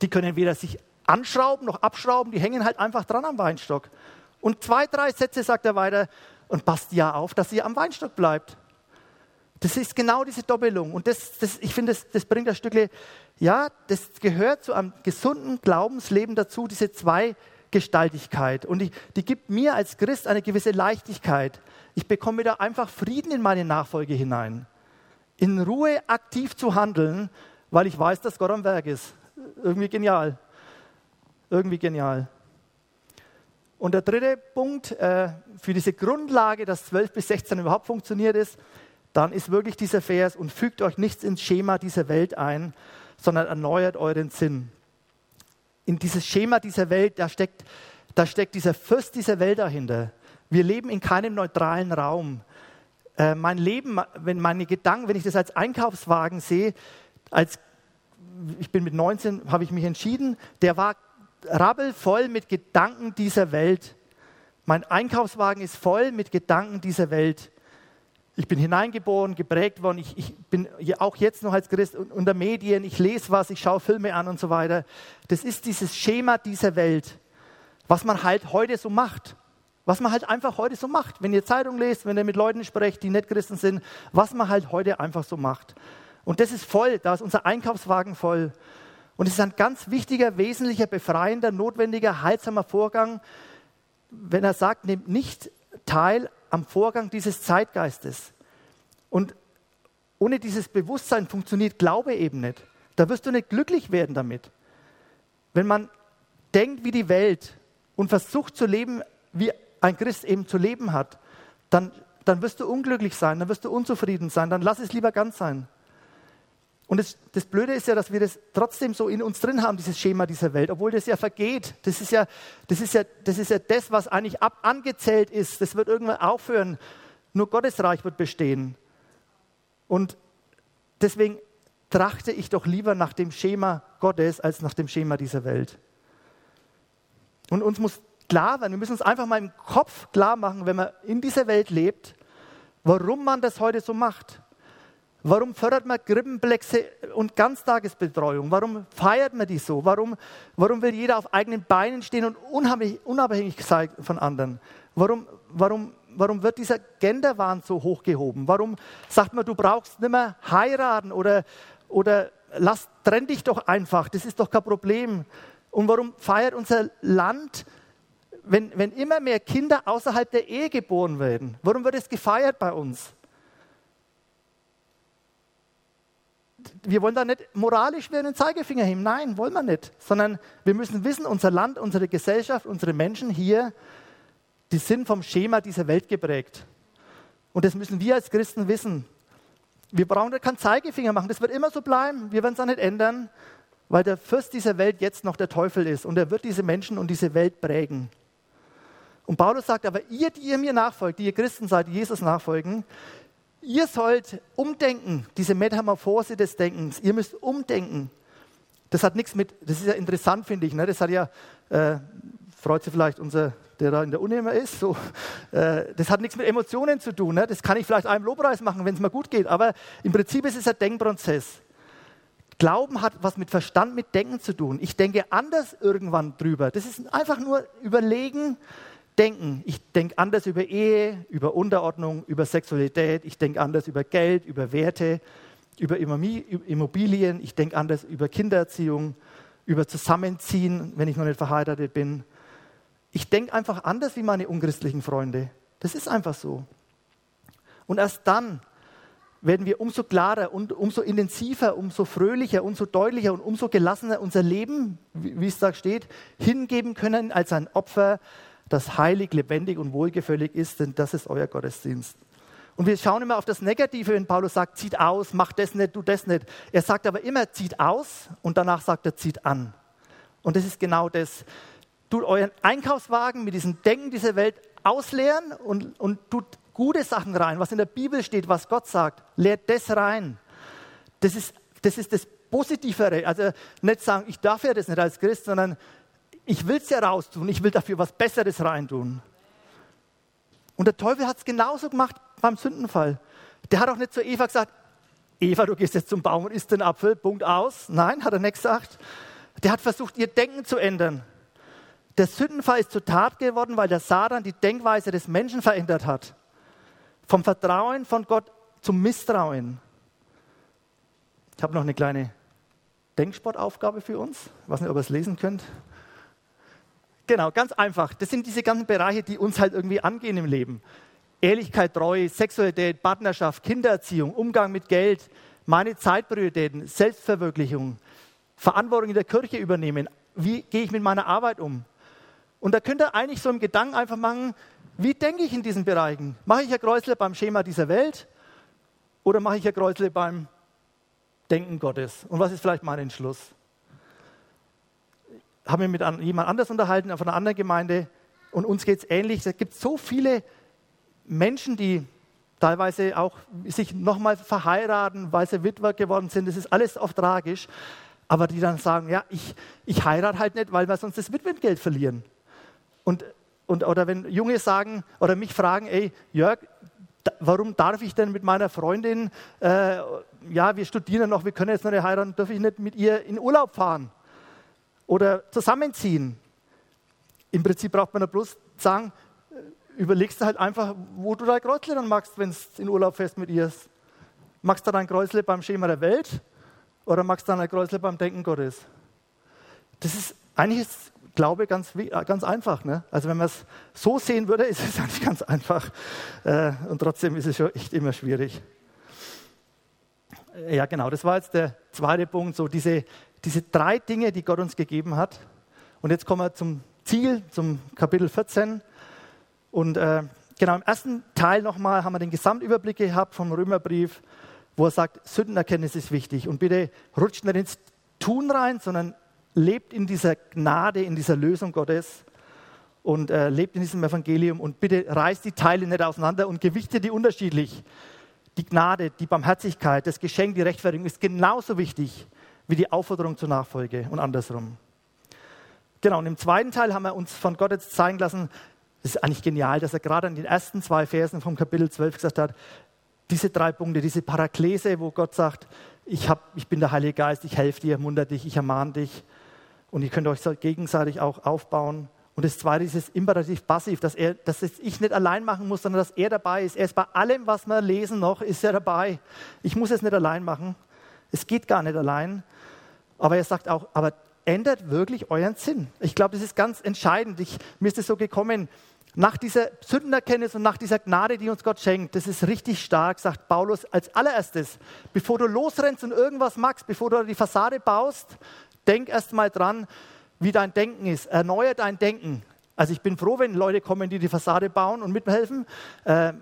die können weder sich anschrauben noch abschrauben, die hängen halt einfach dran am Weinstock. Und zwei, drei Sätze sagt er weiter und passt ja auf, dass ihr am Weinstock bleibt. Das ist genau diese Doppelung. Und das, das ich finde, das, das bringt das Stückle, ja, das gehört zu einem gesunden Glaubensleben dazu, diese zwei Gestaltigkeit. Und die, die gibt mir als Christ eine gewisse Leichtigkeit. Ich bekomme da einfach Frieden in meine Nachfolge hinein. In Ruhe aktiv zu handeln, weil ich weiß, dass Gott am Werk ist. Irgendwie genial. Irgendwie genial. Und der dritte Punkt äh, für diese Grundlage, dass 12 bis 16 überhaupt funktioniert ist, dann ist wirklich dieser Vers und fügt euch nichts ins Schema dieser Welt ein, sondern erneuert euren Sinn in dieses Schema dieser Welt, da steckt, da steckt dieser Fürst dieser Welt dahinter. Wir leben in keinem neutralen Raum. Äh, mein Leben, wenn meine Gedanken, wenn ich das als Einkaufswagen sehe, als ich bin mit 19, habe ich mich entschieden, der war rabbelvoll mit Gedanken dieser Welt. Mein Einkaufswagen ist voll mit Gedanken dieser Welt ich bin hineingeboren, geprägt worden. Ich, ich bin auch jetzt noch als Christ unter Medien. Ich lese was, ich schaue Filme an und so weiter. Das ist dieses Schema dieser Welt, was man halt heute so macht. Was man halt einfach heute so macht. Wenn ihr Zeitung lest, wenn ihr mit Leuten sprecht, die nicht Christen sind, was man halt heute einfach so macht. Und das ist voll, da ist unser Einkaufswagen voll. Und es ist ein ganz wichtiger, wesentlicher, befreiender, notwendiger, heilsamer Vorgang, wenn er sagt, nehmt nicht teil am Vorgang dieses Zeitgeistes. Und ohne dieses Bewusstsein funktioniert Glaube eben nicht. Da wirst du nicht glücklich werden damit. Wenn man denkt wie die Welt und versucht zu leben, wie ein Christ eben zu leben hat, dann, dann wirst du unglücklich sein, dann wirst du unzufrieden sein, dann lass es lieber ganz sein. Und das, das, Blöde ist ja, dass wir das trotzdem so in uns drin haben, dieses Schema dieser Welt, obwohl das ja vergeht. Das ist ja das, ist ja, das, ist ja das was eigentlich ab angezählt ist. Das wird irgendwann aufhören. Nur Gottes Reich wird bestehen. Und deswegen trachte ich doch lieber nach dem Schema Gottes als nach dem Schema dieser Welt. Und uns muss klar werden, wir müssen uns einfach mal im Kopf klar machen, wenn man in dieser Welt lebt, warum man das heute so macht. Warum fördert man Krippenplätze und Ganztagesbetreuung? Warum feiert man die so? Warum, warum will jeder auf eigenen Beinen stehen und unabhängig, unabhängig sein von anderen? Warum, warum, warum wird dieser Genderwahn so hochgehoben? Warum sagt man, du brauchst nicht mehr heiraten oder, oder lass, trenn dich doch einfach, das ist doch kein Problem. Und warum feiert unser Land, wenn, wenn immer mehr Kinder außerhalb der Ehe geboren werden? Warum wird es gefeiert bei uns? Wir wollen da nicht moralisch wie einen Zeigefinger heben. Nein, wollen wir nicht. Sondern wir müssen wissen, unser Land, unsere Gesellschaft, unsere Menschen hier, die sind vom Schema dieser Welt geprägt. Und das müssen wir als Christen wissen. Wir brauchen da keinen Zeigefinger machen. Das wird immer so bleiben. Wir werden es auch nicht ändern, weil der Fürst dieser Welt jetzt noch der Teufel ist. Und er wird diese Menschen und diese Welt prägen. Und Paulus sagt aber, ihr, die ihr mir nachfolgt, die ihr Christen seid, die Jesus nachfolgen, ihr sollt umdenken, diese Metamorphose des Denkens. Ihr müsst umdenken. Das hat nichts mit, das ist ja interessant, finde ich. Ne? Das hat ja, äh, freut sich vielleicht unser, der da in der Uni immer ist, so, äh, das hat nichts mit Emotionen zu tun. Ne? Das kann ich vielleicht einem Lobpreis machen, wenn es mir gut geht. Aber im Prinzip ist es ein Denkprozess. Glauben hat was mit Verstand, mit Denken zu tun. Ich denke anders irgendwann drüber. Das ist einfach nur überlegen, denken. Ich denke anders über Ehe, über Unterordnung, über Sexualität. Ich denke anders über Geld, über Werte, über Immobilien. Ich denke anders über Kindererziehung, über Zusammenziehen, wenn ich noch nicht verheiratet bin. Ich denke einfach anders wie meine unchristlichen Freunde. Das ist einfach so. Und erst dann werden wir umso klarer und umso intensiver, umso fröhlicher, umso deutlicher und umso gelassener unser Leben, wie es da steht, hingeben können als ein Opfer, das heilig, lebendig und wohlgefällig ist, denn das ist euer Gottesdienst. Und wir schauen immer auf das Negative, wenn Paulus sagt, zieht aus, mach das nicht, tu das nicht. Er sagt aber immer, zieht aus und danach sagt er, zieht an. Und das ist genau das. Tut euren Einkaufswagen mit diesem Denken dieser Welt ausleeren und, und tut gute Sachen rein, was in der Bibel steht, was Gott sagt. Leert das rein. Das ist das, ist das Positivere. Also nicht sagen, ich darf ja das nicht als Christ, sondern ich will es ja raustun, ich will dafür was Besseres reintun. Und der Teufel hat es genauso gemacht beim Sündenfall. Der hat auch nicht zu Eva gesagt, Eva, du gehst jetzt zum Baum und isst den Apfel, Punkt aus. Nein, hat er nicht gesagt. Der hat versucht, ihr Denken zu ändern. Der Sündenfall ist zur Tat geworden, weil der Satan die Denkweise des Menschen verändert hat. Vom Vertrauen von Gott zum Misstrauen. Ich habe noch eine kleine Denksportaufgabe für uns. Ich weiß nicht, ob ihr es lesen könnt. Genau, ganz einfach. Das sind diese ganzen Bereiche, die uns halt irgendwie angehen im Leben. Ehrlichkeit, Treue, Sexualität, Partnerschaft, Kindererziehung, Umgang mit Geld, meine Zeitprioritäten, Selbstverwirklichung, Verantwortung in der Kirche übernehmen. Wie gehe ich mit meiner Arbeit um? Und da könnt ihr eigentlich so im Gedanken einfach machen, wie denke ich in diesen Bereichen? Mache ich ein Kreuzle beim Schema dieser Welt oder mache ich ein Kreuzle beim Denken Gottes? Und was ist vielleicht mein Entschluss? Habe mich mit jemand anders unterhalten, von einer anderen Gemeinde, und uns geht es ähnlich. Es gibt so viele Menschen, die teilweise auch sich nochmal verheiraten, weil sie Witwer geworden sind. Das ist alles oft tragisch. Aber die dann sagen, ja, ich, ich heirate halt nicht, weil wir sonst das Witwengeld verlieren. Und, und, oder wenn Junge sagen oder mich fragen, ey, Jörg, warum darf ich denn mit meiner Freundin, äh, ja, wir studieren noch, wir können jetzt noch nicht heiraten, darf ich nicht mit ihr in Urlaub fahren? Oder zusammenziehen. Im Prinzip braucht man ja bloß sagen, äh, überlegst du halt einfach, wo du dein Kreuzle dann machst, wenn du in Urlaub fährst mit ihr. Machst du dein Kreuzle beim Schema der Welt oder machst du dein Kreuzle beim Denken Gottes? Das ist eigentlich ist Glaube ganz, äh, ganz einfach. Ne? Also wenn man es so sehen würde, ist es eigentlich ganz einfach. Äh, und trotzdem ist es schon echt immer schwierig. Ja, genau, das war jetzt der zweite Punkt, so diese diese drei Dinge, die Gott uns gegeben hat. Und jetzt kommen wir zum Ziel, zum Kapitel 14. Und äh, genau im ersten Teil nochmal haben wir den Gesamtüberblick gehabt vom Römerbrief, wo er sagt, Sündenerkenntnis ist wichtig. Und bitte rutscht nicht ins Tun rein, sondern lebt in dieser Gnade, in dieser Lösung Gottes und äh, lebt in diesem Evangelium und bitte reißt die Teile nicht auseinander und gewichte die unterschiedlich. Die Gnade, die Barmherzigkeit, das Geschenk, die Rechtfertigung ist genauso wichtig wie die Aufforderung zur Nachfolge und andersrum. Genau, und im zweiten Teil haben wir uns von Gott jetzt zeigen lassen, das ist eigentlich genial, dass er gerade in den ersten zwei Versen vom Kapitel 12 gesagt hat, diese drei Punkte, diese Paraklese, wo Gott sagt, ich, hab, ich bin der Heilige Geist, ich helfe dir, ermunter dich, ich ermahne dich und ihr könnt euch gegenseitig auch aufbauen. Und das zweite ist das Imperativ-Passiv, dass, er, dass ich nicht allein machen muss, sondern dass er dabei ist. Er ist bei allem, was wir lesen noch, ist er dabei. Ich muss es nicht allein machen. Es geht gar nicht allein. Aber er sagt auch, aber ändert wirklich euren Sinn. Ich glaube, das ist ganz entscheidend. Ich, mir ist es so gekommen, Nach dieser Sündenerkenntnis und nach dieser Gnade, die uns Gott schenkt, das ist richtig stark, sagt Paulus als allererstes, bevor du losrennst und irgendwas machst, bevor du die Fassade baust, denk erst mal dran, wie dein Denken ist. Erneuer dein Denken. Also ich bin froh, wenn Leute kommen, die die Fassade bauen und mithelfen. Äh,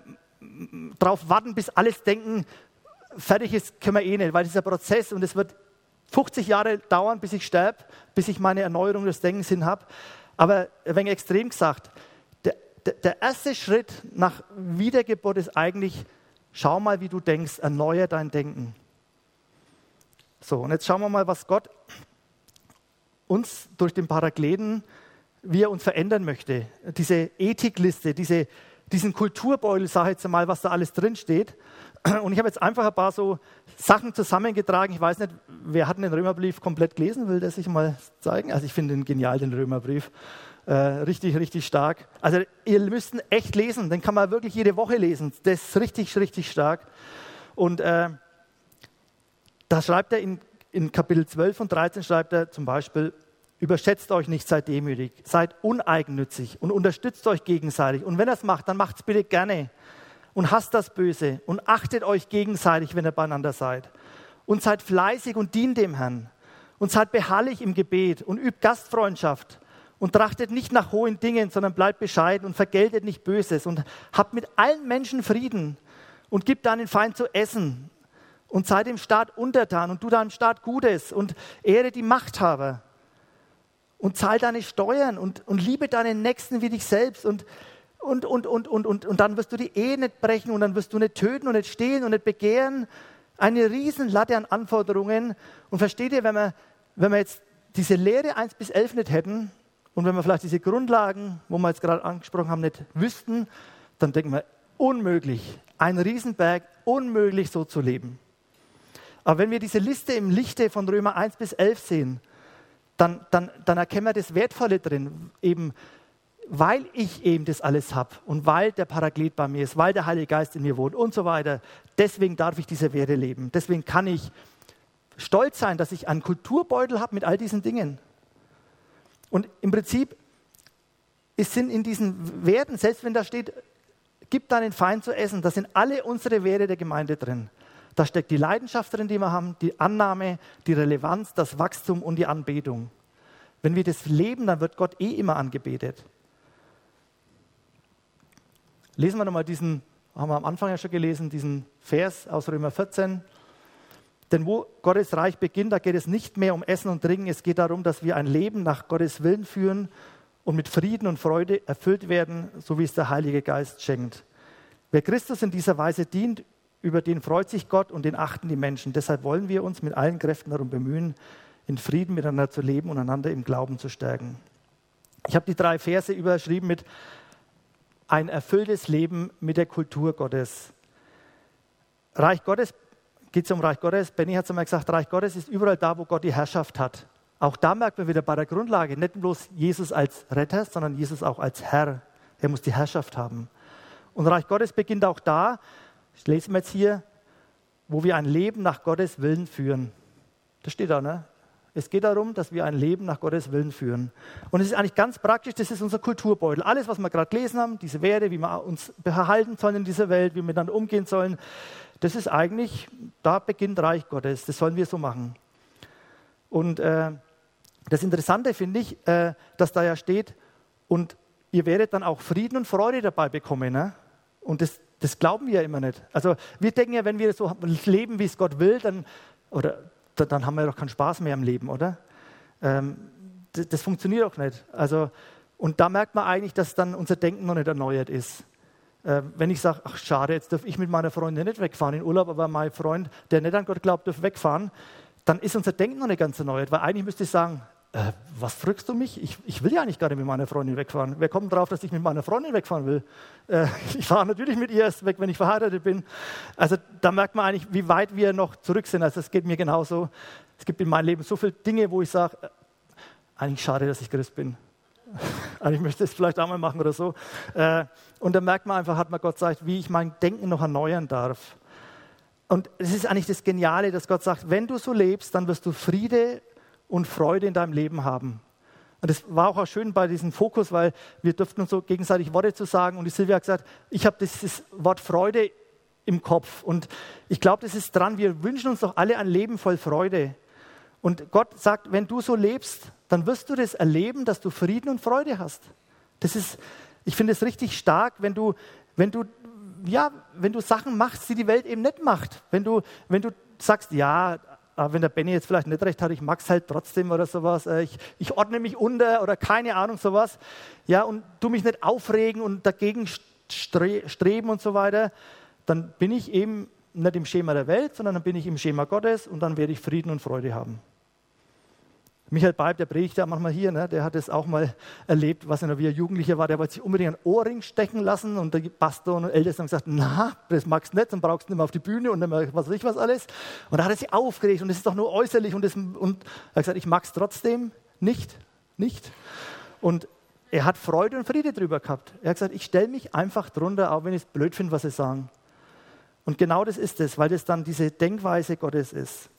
drauf warten, bis alles Denken fertig ist, können wir eh nicht, weil dieser Prozess und es wird 50 Jahre dauern, bis ich sterbe, bis ich meine Erneuerung des Denkens hin habe. Aber wenn extrem gesagt, der erste Schritt nach Wiedergeburt ist eigentlich, schau mal, wie du denkst, erneuer dein Denken. So, und jetzt schauen wir mal, was Gott uns durch den Parakleten, wie er uns verändern möchte. Diese Ethikliste, diese, diesen Kulturbeutel, sage ich jetzt mal, was da alles drinsteht. Und ich habe jetzt einfach ein paar so Sachen zusammengetragen. Ich weiß nicht, wer hat den Römerbrief komplett gelesen, will der sich mal zeigen? Also ich finde den genial, den Römerbrief. Äh, richtig, richtig stark. Also ihr müsst ihn echt lesen, den kann man wirklich jede Woche lesen. Das ist richtig, richtig stark. Und äh, da schreibt er in, in Kapitel 12 und 13, schreibt er zum Beispiel, Überschätzt euch nicht, seid demütig, seid uneigennützig und unterstützt euch gegenseitig. Und wenn er es macht, dann macht es bitte gerne und hasst das Böse und achtet euch gegenseitig, wenn ihr beieinander seid. Und seid fleißig und dient dem Herrn. Und seid beharrlich im Gebet und übt Gastfreundschaft und trachtet nicht nach hohen Dingen, sondern bleibt bescheiden und vergeltet nicht Böses und habt mit allen Menschen Frieden und gibt deinen Feind zu essen und sei dem Staat untertan und tu deinem Staat Gutes und ehre die Machthaber und zahl deine Steuern und, und liebe deinen Nächsten wie dich selbst und, und, und, und, und, und, und dann wirst du die Ehe nicht brechen und dann wirst du nicht töten und nicht stehlen und nicht begehren. Eine Riesenlatte an Anforderungen. Und versteht ihr, wenn wir, wenn wir jetzt diese Lehre 1 bis 11 nicht hätten, und wenn wir vielleicht diese Grundlagen, wo wir jetzt gerade angesprochen haben, nicht wüssten, dann denken wir, unmöglich, ein Riesenberg, unmöglich so zu leben. Aber wenn wir diese Liste im Lichte von Römer 1 bis 11 sehen, dann, dann, dann erkennen wir das Wertvolle drin, eben weil ich eben das alles habe und weil der Paraklet bei mir ist, weil der Heilige Geist in mir wohnt und so weiter. Deswegen darf ich diese Werte leben. Deswegen kann ich stolz sein, dass ich einen Kulturbeutel habe mit all diesen Dingen. Und im Prinzip sind in diesen Werten, selbst wenn da steht, gib deinen Feind zu essen, da sind alle unsere Werte der Gemeinde drin. Da steckt die Leidenschaft drin, die wir haben, die Annahme, die Relevanz, das Wachstum und die Anbetung. Wenn wir das leben, dann wird Gott eh immer angebetet. Lesen wir nochmal diesen, haben wir am Anfang ja schon gelesen, diesen Vers aus Römer 14. Denn wo Gottes Reich beginnt, da geht es nicht mehr um Essen und Trinken, es geht darum, dass wir ein Leben nach Gottes Willen führen und mit Frieden und Freude erfüllt werden, so wie es der Heilige Geist schenkt. Wer Christus in dieser Weise dient, über den freut sich Gott und den achten die Menschen. Deshalb wollen wir uns mit allen Kräften darum bemühen, in Frieden miteinander zu leben und einander im Glauben zu stärken. Ich habe die drei Verse überschrieben mit ein erfülltes Leben mit der Kultur Gottes. Reich Gottes geht es um Reich Gottes. Benny hat es einmal gesagt, Reich Gottes ist überall da, wo Gott die Herrschaft hat. Auch da merkt man wieder bei der Grundlage, nicht bloß Jesus als Retter, sondern Jesus auch als Herr. Er muss die Herrschaft haben. Und Reich Gottes beginnt auch da, das lesen wir jetzt hier, wo wir ein Leben nach Gottes Willen führen. Das steht da, ne? Es geht darum, dass wir ein Leben nach Gottes Willen führen. Und es ist eigentlich ganz praktisch, das ist unser Kulturbeutel. Alles, was wir gerade gelesen haben, diese Werte, wie wir uns behalten sollen in dieser Welt, wie wir miteinander umgehen sollen, das ist eigentlich, da beginnt Reich Gottes. Das sollen wir so machen. Und äh, das Interessante finde ich, äh, dass da ja steht, und ihr werdet dann auch Frieden und Freude dabei bekommen. Ne? Und das, das glauben wir ja immer nicht. Also wir denken ja, wenn wir so leben, wie es Gott will, dann, oder dann haben wir doch keinen Spaß mehr im Leben, oder? Ähm, das, das, funktioniert doch nicht. Also, und da merkt man eigentlich, dass dann unser Denken noch nicht erneuert ist. Äh, wenn ich sage, ach schade, jetzt darf ich mit meiner Freundin nicht wegfahren in Urlaub, aber mein Freund, der nicht an Gott glaubt, darf wegfahren, dann ist unser Denken noch nicht ganz erneuert. Weil eigentlich müsste ich sagen, äh, was fragst du mich? Ich, ich, will ja nicht mit meiner Freundin wegfahren. Wer kommt drauf, dass ich mit meiner Freundin wegfahren will? Äh, ich fahre natürlich mit ihr erst weg, wenn ich verheiratet bin. Also da merkt man eigentlich, wie weit wir noch zurück sind. Also es geht mir genauso. Es gibt in meinem Leben so viele Dinge, wo ich sage, äh, eigentlich schade, dass ich Christ bin. möchte ich es vielleicht auch mal machen oder so. Äh, und da merkt man einfach, hat man Gott gesagt, wie ich mein Denken noch erneuern darf. Und es ist eigentlich das Geniale, dass Gott sagt, wenn du so lebst, dann wirst du Friede und Freude in deinem Leben haben. Und das war auch schön bei diesem Fokus, weil wir durften uns so gegenseitig Worte zu sagen. Und die Silvia hat gesagt, ich habe dieses Wort Freude im Kopf. Und ich glaube, das ist dran. Wir wünschen uns doch alle ein Leben voll Freude. Und Gott sagt, wenn du so lebst, dann wirst du das erleben, dass du Frieden und Freude hast. Das ist, ich finde es richtig stark, wenn du, wenn du, ja, wenn du Sachen machst, die die Welt eben nicht macht. Wenn du, wenn du sagst, ja, wenn der Benny jetzt vielleicht nicht recht hat, ich mag es halt trotzdem oder sowas, äh, ich, ich ordne mich unter oder keine Ahnung, sowas, ja, und du mich nicht aufregen und dagegen streben und so weiter, dann bin ich eben nicht im Schema der Welt, sondern dann bin ich im Schema Gottes und dann werde ich Frieden und Freude haben. Michael Beib, der predigt ja manchmal hier, ne, der hat es auch mal erlebt, was er wie er Jugendlicher war, der wollte sich unbedingt einen Ohrring stecken lassen und der Pastor und Älteste haben gesagt, na, das magst du nicht, dann brauchst du nicht mehr auf die Bühne und mehr was weiß ich was alles. Und da hat er sich aufgeregt und das ist doch nur äußerlich und, das, und er hat gesagt, ich mag es trotzdem nicht, nicht. Und er hat Freude und Friede drüber gehabt. Er hat gesagt, ich stelle mich einfach drunter, auch wenn ich es blöd finde, was sie sagen. Und genau das ist es, weil das dann diese Denkweise Gottes ist.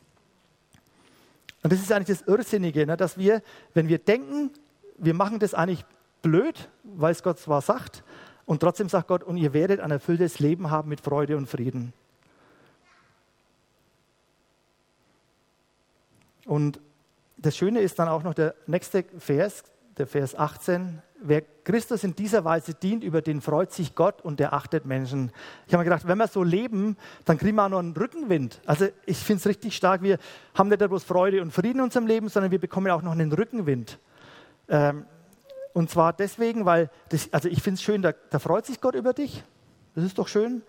Und das ist eigentlich das Irrsinnige, ne, dass wir, wenn wir denken, wir machen das eigentlich blöd, weil es Gott zwar sagt, und trotzdem sagt Gott, und ihr werdet ein erfülltes Leben haben mit Freude und Frieden. Und das Schöne ist dann auch noch der nächste Vers, der Vers 18. Wer Christus in dieser Weise dient, über den freut sich Gott und der achtet Menschen. Ich habe mir gedacht, wenn wir so leben, dann kriegen wir auch noch einen Rückenwind. Also ich finde es richtig stark. Wir haben nicht bloß Freude und Frieden in unserem Leben, sondern wir bekommen auch noch einen Rückenwind. Ähm, und zwar deswegen, weil, das, also ich finde es schön, da, da freut sich Gott über dich. Das ist doch schön.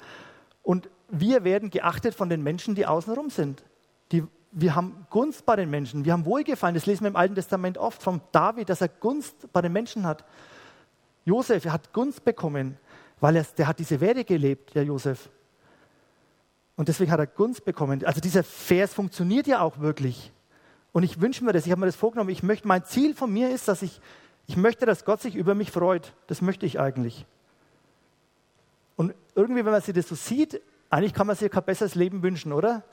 Und wir werden geachtet von den Menschen, die außenrum sind. Die wir haben Gunst bei den Menschen, wir haben Wohlgefallen. Das lesen wir im Alten Testament oft von David, dass er Gunst bei den Menschen hat. Josef, er hat Gunst bekommen, weil er, der hat diese Werte gelebt, der Josef. Und deswegen hat er Gunst bekommen. Also dieser Vers funktioniert ja auch wirklich. Und ich wünsche mir das, ich habe mir das vorgenommen. Ich möchte, mein Ziel von mir ist, dass ich, ich möchte, dass Gott sich über mich freut. Das möchte ich eigentlich. Und irgendwie, wenn man sich das so sieht, eigentlich kann man sich kein besseres Leben wünschen, oder?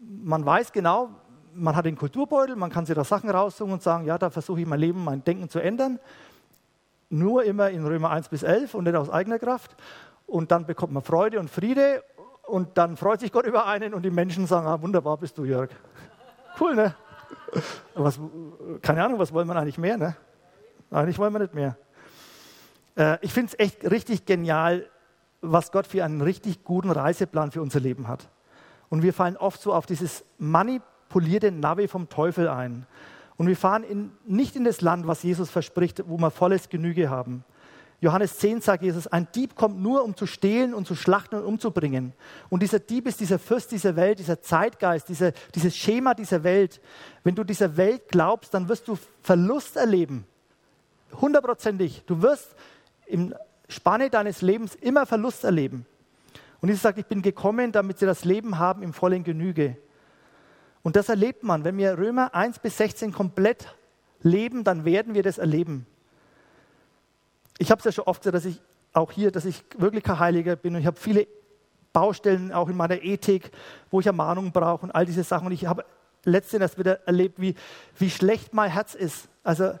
Man weiß genau, man hat den Kulturbeutel, man kann sich da Sachen raussuchen und sagen, ja, da versuche ich mein Leben, mein Denken zu ändern. Nur immer in Römer 1 bis 11 und nicht aus eigener Kraft. Und dann bekommt man Freude und Friede und dann freut sich Gott über einen und die Menschen sagen, ah, wunderbar bist du, Jörg. Cool, ne? Was, keine Ahnung, was wollen wir eigentlich mehr, ne? Eigentlich wollen wir nicht mehr. Äh, ich finde es echt richtig genial, was Gott für einen richtig guten Reiseplan für unser Leben hat. Und wir fallen oft so auf dieses manipulierte Navi vom Teufel ein. Und wir fahren in, nicht in das Land, was Jesus verspricht, wo wir volles Genüge haben. Johannes 10 sagt Jesus, ein Dieb kommt nur, um zu stehlen und zu schlachten und umzubringen. Und dieser Dieb ist dieser Fürst dieser Welt, dieser Zeitgeist, dieser, dieses Schema dieser Welt. Wenn du dieser Welt glaubst, dann wirst du Verlust erleben. Hundertprozentig. Du wirst im Spanne deines Lebens immer Verlust erleben. Und Jesus sagt, ich bin gekommen, damit sie das Leben haben im vollen Genüge. Und das erlebt man. Wenn wir Römer 1 bis 16 komplett leben, dann werden wir das erleben. Ich habe es ja schon oft gesagt, dass ich auch hier, dass ich wirklich kein Heiliger bin und ich habe viele Baustellen auch in meiner Ethik, wo ich Ermahnung brauche und all diese Sachen. Und ich habe letztens wieder erlebt, wie, wie schlecht mein Herz ist. Also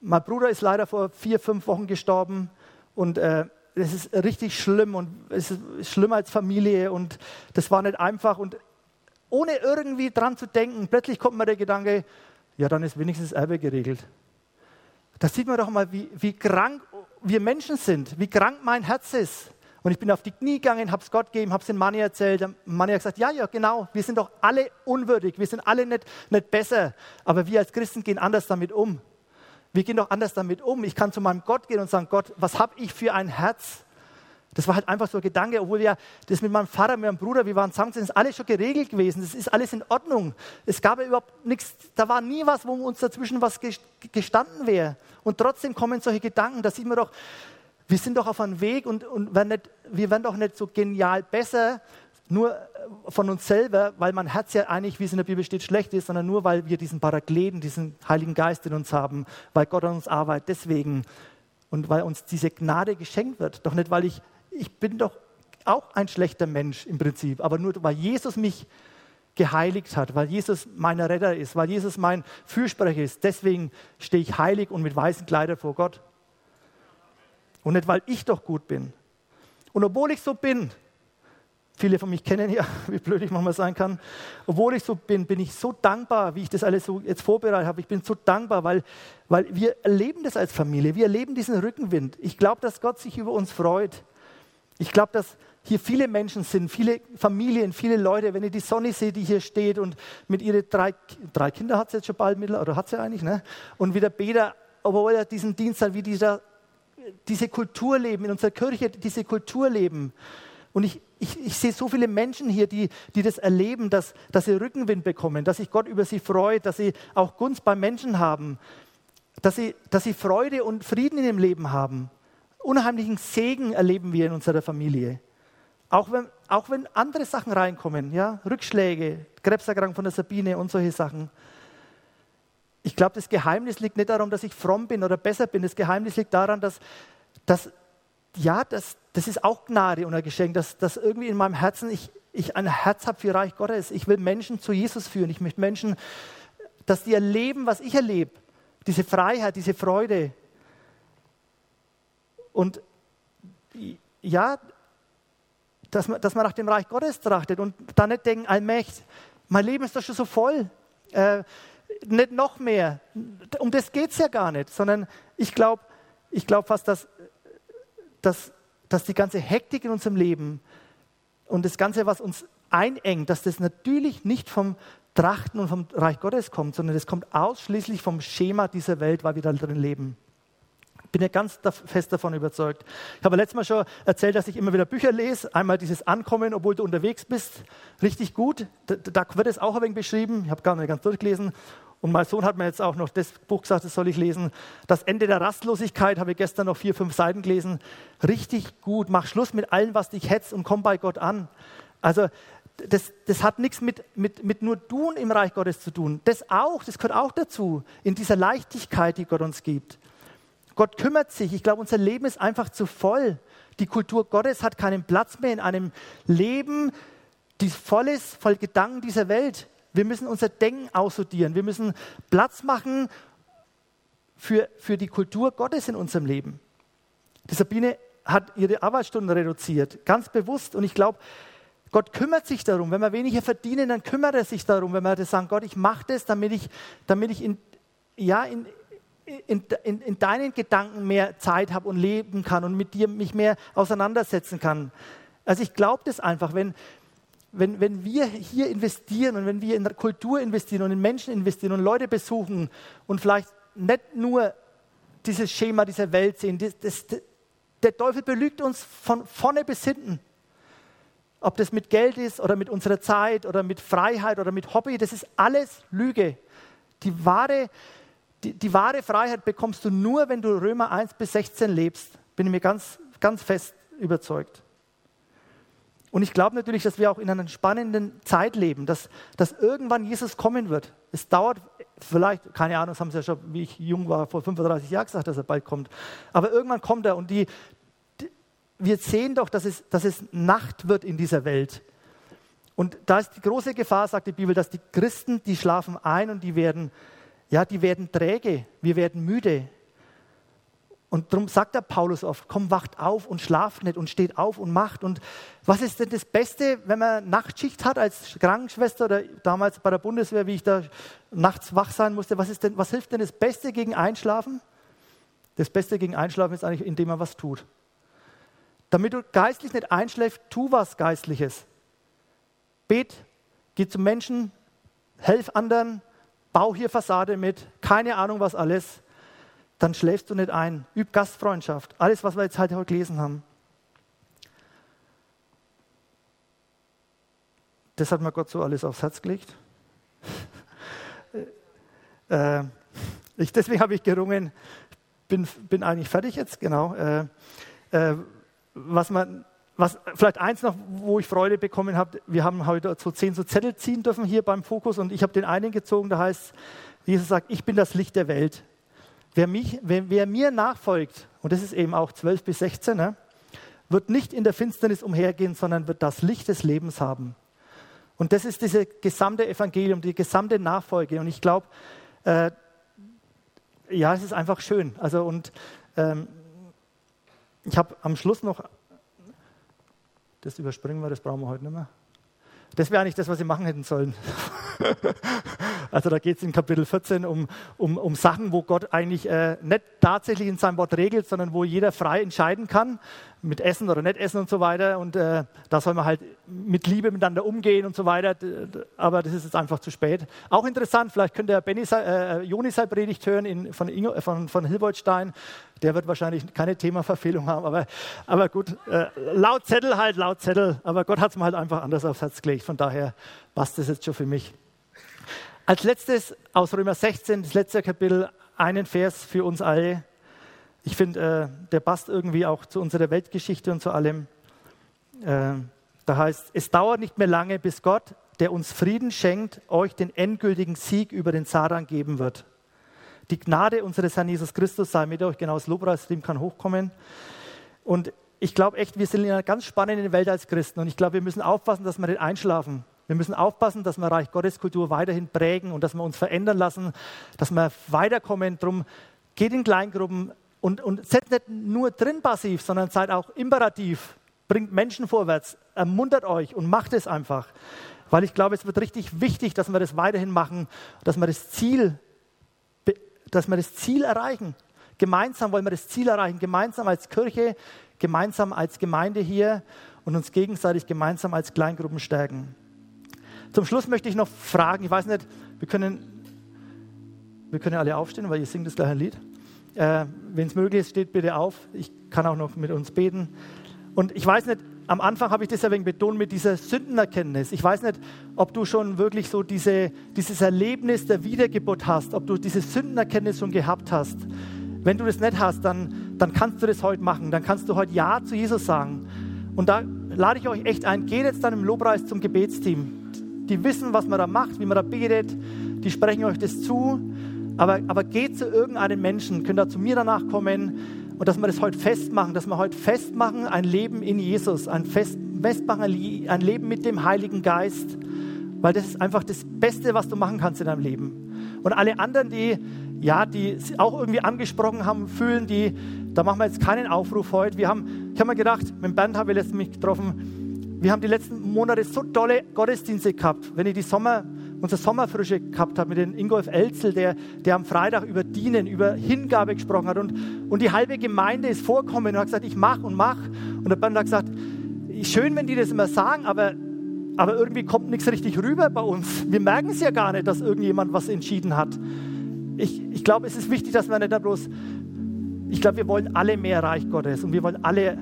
mein Bruder ist leider vor vier, fünf Wochen gestorben und äh, das ist richtig schlimm und es ist schlimmer als Familie und das war nicht einfach und ohne irgendwie dran zu denken, plötzlich kommt mir der Gedanke, ja, dann ist wenigstens Erbe geregelt. Da sieht man doch mal, wie, wie krank wir Menschen sind, wie krank mein Herz ist. Und ich bin auf die Knie gegangen, habe es Gott gegeben, habe es dem Manni erzählt. Der Manni hat gesagt, ja, ja, genau, wir sind doch alle unwürdig, wir sind alle nicht, nicht besser, aber wir als Christen gehen anders damit um. Wir gehen doch anders damit um. Ich kann zu meinem Gott gehen und sagen, Gott, was habe ich für ein Herz? Das war halt einfach so ein Gedanke, obwohl wir das mit meinem Vater, mit meinem Bruder, wir waren zusammen, das ist alles schon geregelt gewesen. Das ist alles in Ordnung. Es gab überhaupt nichts, da war nie was, wo uns dazwischen was gestanden wäre. Und trotzdem kommen solche Gedanken, da sieht man doch, wir sind doch auf einem Weg und, und werden nicht, wir werden doch nicht so genial besser, nur von uns selber, weil mein Herz ja eigentlich, wie es in der Bibel steht, schlecht ist, sondern nur, weil wir diesen Parakleten, diesen Heiligen Geist in uns haben, weil Gott an uns arbeitet. Deswegen und weil uns diese Gnade geschenkt wird. Doch nicht, weil ich, ich bin doch auch ein schlechter Mensch im Prinzip, aber nur, weil Jesus mich geheiligt hat, weil Jesus mein Retter ist, weil Jesus mein Fürsprecher ist. Deswegen stehe ich heilig und mit weißen Kleidern vor Gott. Und nicht, weil ich doch gut bin. Und obwohl ich so bin, viele von mich kennen ja, wie blöd ich manchmal sein kann, obwohl ich so bin, bin ich so dankbar, wie ich das alles so jetzt vorbereitet habe. Ich bin so dankbar, weil, weil wir erleben das als Familie. Wir erleben diesen Rückenwind. Ich glaube, dass Gott sich über uns freut. Ich glaube, dass hier viele Menschen sind, viele Familien, viele Leute. Wenn ihr die Sonne seht, die hier steht und mit ihren drei, drei Kinder hat sie jetzt schon bald mittel, oder hat sie eigentlich, ne? Und wie der Peter, obwohl er diesen Dienst hat, wie dieser, diese Kultur leben, in unserer Kirche diese Kultur leben. Und ich, ich, ich sehe so viele Menschen hier, die, die das erleben, dass, dass sie Rückenwind bekommen, dass sich Gott über sie freut, dass sie auch Gunst beim Menschen haben, dass sie, dass sie Freude und Frieden in ihrem Leben haben. Unheimlichen Segen erleben wir in unserer Familie. Auch wenn, auch wenn andere Sachen reinkommen, ja, Rückschläge, Krebserkrankung von der Sabine und solche Sachen. Ich glaube, das Geheimnis liegt nicht darum, dass ich fromm bin oder besser bin. Das Geheimnis liegt daran, dass, dass ja, das, das ist auch Gnade und ein Geschenk, dass, dass irgendwie in meinem Herzen ich, ich ein Herz habe für Reich Gottes. Ich will Menschen zu Jesus führen. Ich möchte Menschen, dass die erleben, was ich erlebe. Diese Freiheit, diese Freude. Und ja, dass man, dass man nach dem Reich Gottes trachtet und dann nicht denken, allmächtig, mein Leben ist doch schon so voll. Äh, nicht noch mehr. Um das geht es ja gar nicht, sondern ich glaube ich glaub fast, dass, dass, dass die ganze Hektik in unserem Leben und das Ganze, was uns einengt, dass das natürlich nicht vom Trachten und vom Reich Gottes kommt, sondern das kommt ausschließlich vom Schema dieser Welt, weil wir da drin leben bin ja ganz fest davon überzeugt. Ich habe letztes Mal schon erzählt, dass ich immer wieder Bücher lese. Einmal dieses Ankommen, obwohl du unterwegs bist, richtig gut. Da, da wird es auch ein wenig beschrieben. Ich habe gar nicht ganz durchgelesen. Und mein Sohn hat mir jetzt auch noch das Buch gesagt, das soll ich lesen. Das Ende der Rastlosigkeit habe ich gestern noch vier, fünf Seiten gelesen. Richtig gut. Mach Schluss mit allem, was dich hetzt und komm bei Gott an. Also das, das, hat nichts mit, mit, mit nur tun im Reich Gottes zu tun. Das auch, das gehört auch dazu, in dieser Leichtigkeit, die Gott uns gibt. Gott kümmert sich. Ich glaube, unser Leben ist einfach zu voll. Die Kultur Gottes hat keinen Platz mehr in einem Leben, die voll ist, voll Gedanken dieser Welt. Wir müssen unser Denken aussortieren. Wir müssen Platz machen für, für die Kultur Gottes in unserem Leben. Die Sabine hat ihre Arbeitsstunden reduziert, ganz bewusst. Und ich glaube, Gott kümmert sich darum. Wenn wir weniger verdienen, dann kümmert er sich darum. Wenn wir das sagen, Gott, ich mache das, damit ich, damit ich in, ja, in, in, in, in deinen Gedanken mehr Zeit habe und leben kann und mit dir mich mehr auseinandersetzen kann. Also ich glaube das einfach, wenn, wenn, wenn wir hier investieren und wenn wir in Kultur investieren und in Menschen investieren und Leute besuchen und vielleicht nicht nur dieses Schema dieser Welt sehen, das, das, der Teufel belügt uns von vorne bis hinten. Ob das mit Geld ist oder mit unserer Zeit oder mit Freiheit oder mit Hobby, das ist alles Lüge. Die wahre die, die wahre Freiheit bekommst du nur, wenn du Römer 1 bis 16 lebst. Bin ich mir ganz, ganz fest überzeugt. Und ich glaube natürlich, dass wir auch in einer spannenden Zeit leben, dass, dass irgendwann Jesus kommen wird. Es dauert vielleicht, keine Ahnung, das haben sie ja schon, wie ich jung war, vor 35 Jahren gesagt, dass er bald kommt. Aber irgendwann kommt er und die, die, wir sehen doch, dass es, dass es Nacht wird in dieser Welt. Und da ist die große Gefahr, sagt die Bibel, dass die Christen, die schlafen ein und die werden ja, die werden träge, wir werden müde. Und darum sagt der Paulus oft, komm, wacht auf und schlaft nicht und steht auf und macht. Und was ist denn das Beste, wenn man Nachtschicht hat als Krankenschwester oder damals bei der Bundeswehr, wie ich da nachts wach sein musste? Was, ist denn, was hilft denn das Beste gegen Einschlafen? Das Beste gegen Einschlafen ist eigentlich, indem man was tut. Damit du geistlich nicht einschläfst, tu was Geistliches. Bet, geh zum Menschen, helf anderen, bau hier Fassade mit, keine Ahnung was alles, dann schläfst du nicht ein. Üb Gastfreundschaft, alles, was wir jetzt halt heute gelesen haben. Das hat mir Gott so alles aufs Herz gelegt. äh, ich, deswegen habe ich gerungen, bin, bin eigentlich fertig jetzt, genau. Äh, äh, was man was, vielleicht eins noch, wo ich Freude bekommen habe, wir haben heute so zehn so Zettel ziehen dürfen hier beim Fokus und ich habe den einen gezogen, da heißt, Jesus sagt, ich bin das Licht der Welt. Wer, mich, wer, wer mir nachfolgt, und das ist eben auch 12 bis 16, ne, wird nicht in der Finsternis umhergehen, sondern wird das Licht des Lebens haben. Und das ist diese gesamte Evangelium, die gesamte Nachfolge. Und ich glaube, äh, ja, es ist einfach schön. Also und ähm, ich habe am Schluss noch, das überspringen wir, das brauchen wir heute nicht mehr. Das wäre eigentlich das, was sie machen hätten sollen. also da geht es in Kapitel 14 um, um, um Sachen, wo Gott eigentlich äh, nicht tatsächlich in seinem Wort regelt, sondern wo jeder frei entscheiden kann, mit Essen oder nicht Essen und so weiter. Und äh, da soll man halt mit Liebe miteinander umgehen und so weiter. Aber das ist jetzt einfach zu spät. Auch interessant, vielleicht könnt ihr Benny, äh, Joni sei Predigt hören in, von, Ingo, von, von Hilboldstein. Der wird wahrscheinlich keine Themaverfehlung haben. Aber, aber gut, äh, laut Zettel halt, laut Zettel. Aber Gott hat es mir halt einfach anders aufs Herz gelegt. Von daher passt das jetzt schon für mich. Als letztes aus Römer 16, das letzte Kapitel, einen Vers für uns alle. Ich finde, äh, der passt irgendwie auch zu unserer Weltgeschichte und zu allem. Äh, da heißt, es dauert nicht mehr lange, bis Gott, der uns Frieden schenkt, euch den endgültigen Sieg über den Satan geben wird. Die Gnade unseres Herrn Jesus Christus sei mit euch, genau das Lobpreisteam kann hochkommen. Und ich glaube echt, wir sind in einer ganz spannenden Welt als Christen und ich glaube, wir müssen aufpassen, dass wir nicht einschlafen. Wir müssen aufpassen, dass wir Reich Gottes Kultur weiterhin prägen und dass wir uns verändern lassen, dass wir weiterkommen. Drum geht in Kleingruppen und, und seid nicht nur drin passiv, sondern seid auch imperativ. Bringt Menschen vorwärts, ermuntert euch und macht es einfach. Weil ich glaube, es wird richtig wichtig, dass wir das weiterhin machen, dass wir das Ziel, dass wir das Ziel erreichen. Gemeinsam wollen wir das Ziel erreichen, gemeinsam als Kirche, gemeinsam als Gemeinde hier und uns gegenseitig gemeinsam als Kleingruppen stärken. Zum Schluss möchte ich noch fragen, ich weiß nicht, wir können, wir können alle aufstehen, weil ihr singt das gleiche Lied. Äh, Wenn es möglich ist, steht bitte auf. Ich kann auch noch mit uns beten. Und ich weiß nicht, am Anfang habe ich das ja wegen betont mit dieser Sündenerkenntnis. Ich weiß nicht, ob du schon wirklich so diese, dieses Erlebnis der Wiedergeburt hast, ob du diese Sündenerkenntnis schon gehabt hast. Wenn du das nicht hast, dann, dann kannst du das heute machen. Dann kannst du heute Ja zu Jesus sagen. Und da lade ich euch echt ein, geht jetzt dann im Lobpreis zum Gebetsteam die wissen, was man da macht, wie man da betet, die sprechen euch das zu. Aber, aber geht zu irgendeinem Menschen, könnt ihr zu mir danach kommen und dass wir das heute festmachen, dass wir heute festmachen, ein Leben in Jesus, ein Fest, festmachen, ein Leben mit dem Heiligen Geist, weil das ist einfach das Beste, was du machen kannst in deinem Leben. Und alle anderen, die ja, die auch irgendwie angesprochen haben, fühlen, die, da machen wir jetzt keinen Aufruf heute. Wir haben, ich habe mir gedacht, mit Bernd habe ich letztens mich getroffen, wir haben die letzten Monate so tolle Gottesdienste gehabt. Wenn ich die Sommer, unsere Sommerfrische gehabt habe mit dem Ingolf Elzel, der, der am Freitag über Dienen, über Hingabe gesprochen hat. Und, und die halbe Gemeinde ist vorgekommen und hat gesagt, ich mach und mach. Und der Band hat gesagt, schön, wenn die das immer sagen, aber, aber irgendwie kommt nichts richtig rüber bei uns. Wir merken es ja gar nicht, dass irgendjemand was entschieden hat. Ich, ich glaube, es ist wichtig, dass wir nicht da bloß, ich glaube, wir wollen alle mehr Reich Gottes und wir wollen alle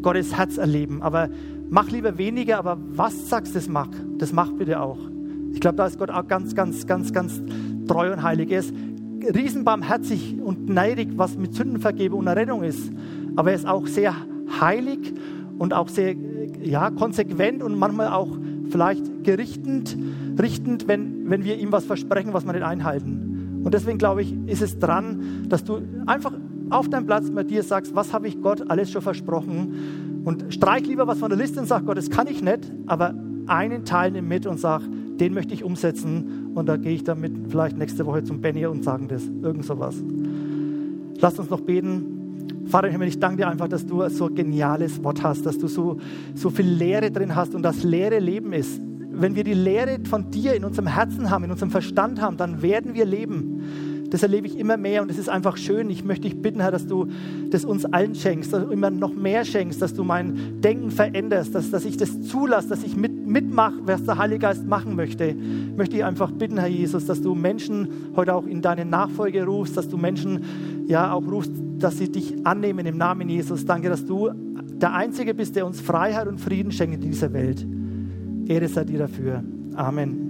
Gottes Herz erleben. Aber mach lieber weniger, aber was sagst, das mach. Das mach bitte auch. Ich glaube, da ist Gott auch ganz, ganz, ganz, ganz treu und heilig. Er ist riesenbarmherzig und neidig, was mit Sündenvergebung und Errettung ist. Aber er ist auch sehr heilig und auch sehr ja, konsequent und manchmal auch vielleicht gerichtend, richtend, wenn, wenn wir ihm was versprechen, was wir nicht einhalten. Und deswegen glaube ich, ist es dran, dass du einfach auf deinem Platz bei dir sagst, was habe ich Gott alles schon versprochen und streich lieber was von der Liste und sag, Gott, das kann ich nicht, aber einen Teil nimm mit und sag, den möchte ich umsetzen und da gehe ich damit vielleicht nächste Woche zum Benny und sagen das, irgend sowas. Lass uns noch beten. Vater im Himmel, ich danke dir einfach, dass du so ein geniales Wort hast, dass du so, so viel Lehre drin hast und das leere Leben ist. Wenn wir die Lehre von dir in unserem Herzen haben, in unserem Verstand haben, dann werden wir leben. Das erlebe ich immer mehr und es ist einfach schön. Ich möchte dich bitten, Herr, dass du das uns allen schenkst, dass du immer noch mehr schenkst, dass du mein Denken veränderst, dass, dass ich das zulasse, dass ich mit, mitmache, was der Heilige Geist machen möchte. Ich möchte dich einfach bitten, Herr Jesus, dass du Menschen heute auch in deine Nachfolge rufst, dass du Menschen ja auch rufst, dass sie dich annehmen im Namen Jesus. Danke, dass du der Einzige bist, der uns Freiheit und Frieden schenkt in dieser Welt. Ehre sei dir dafür. Amen.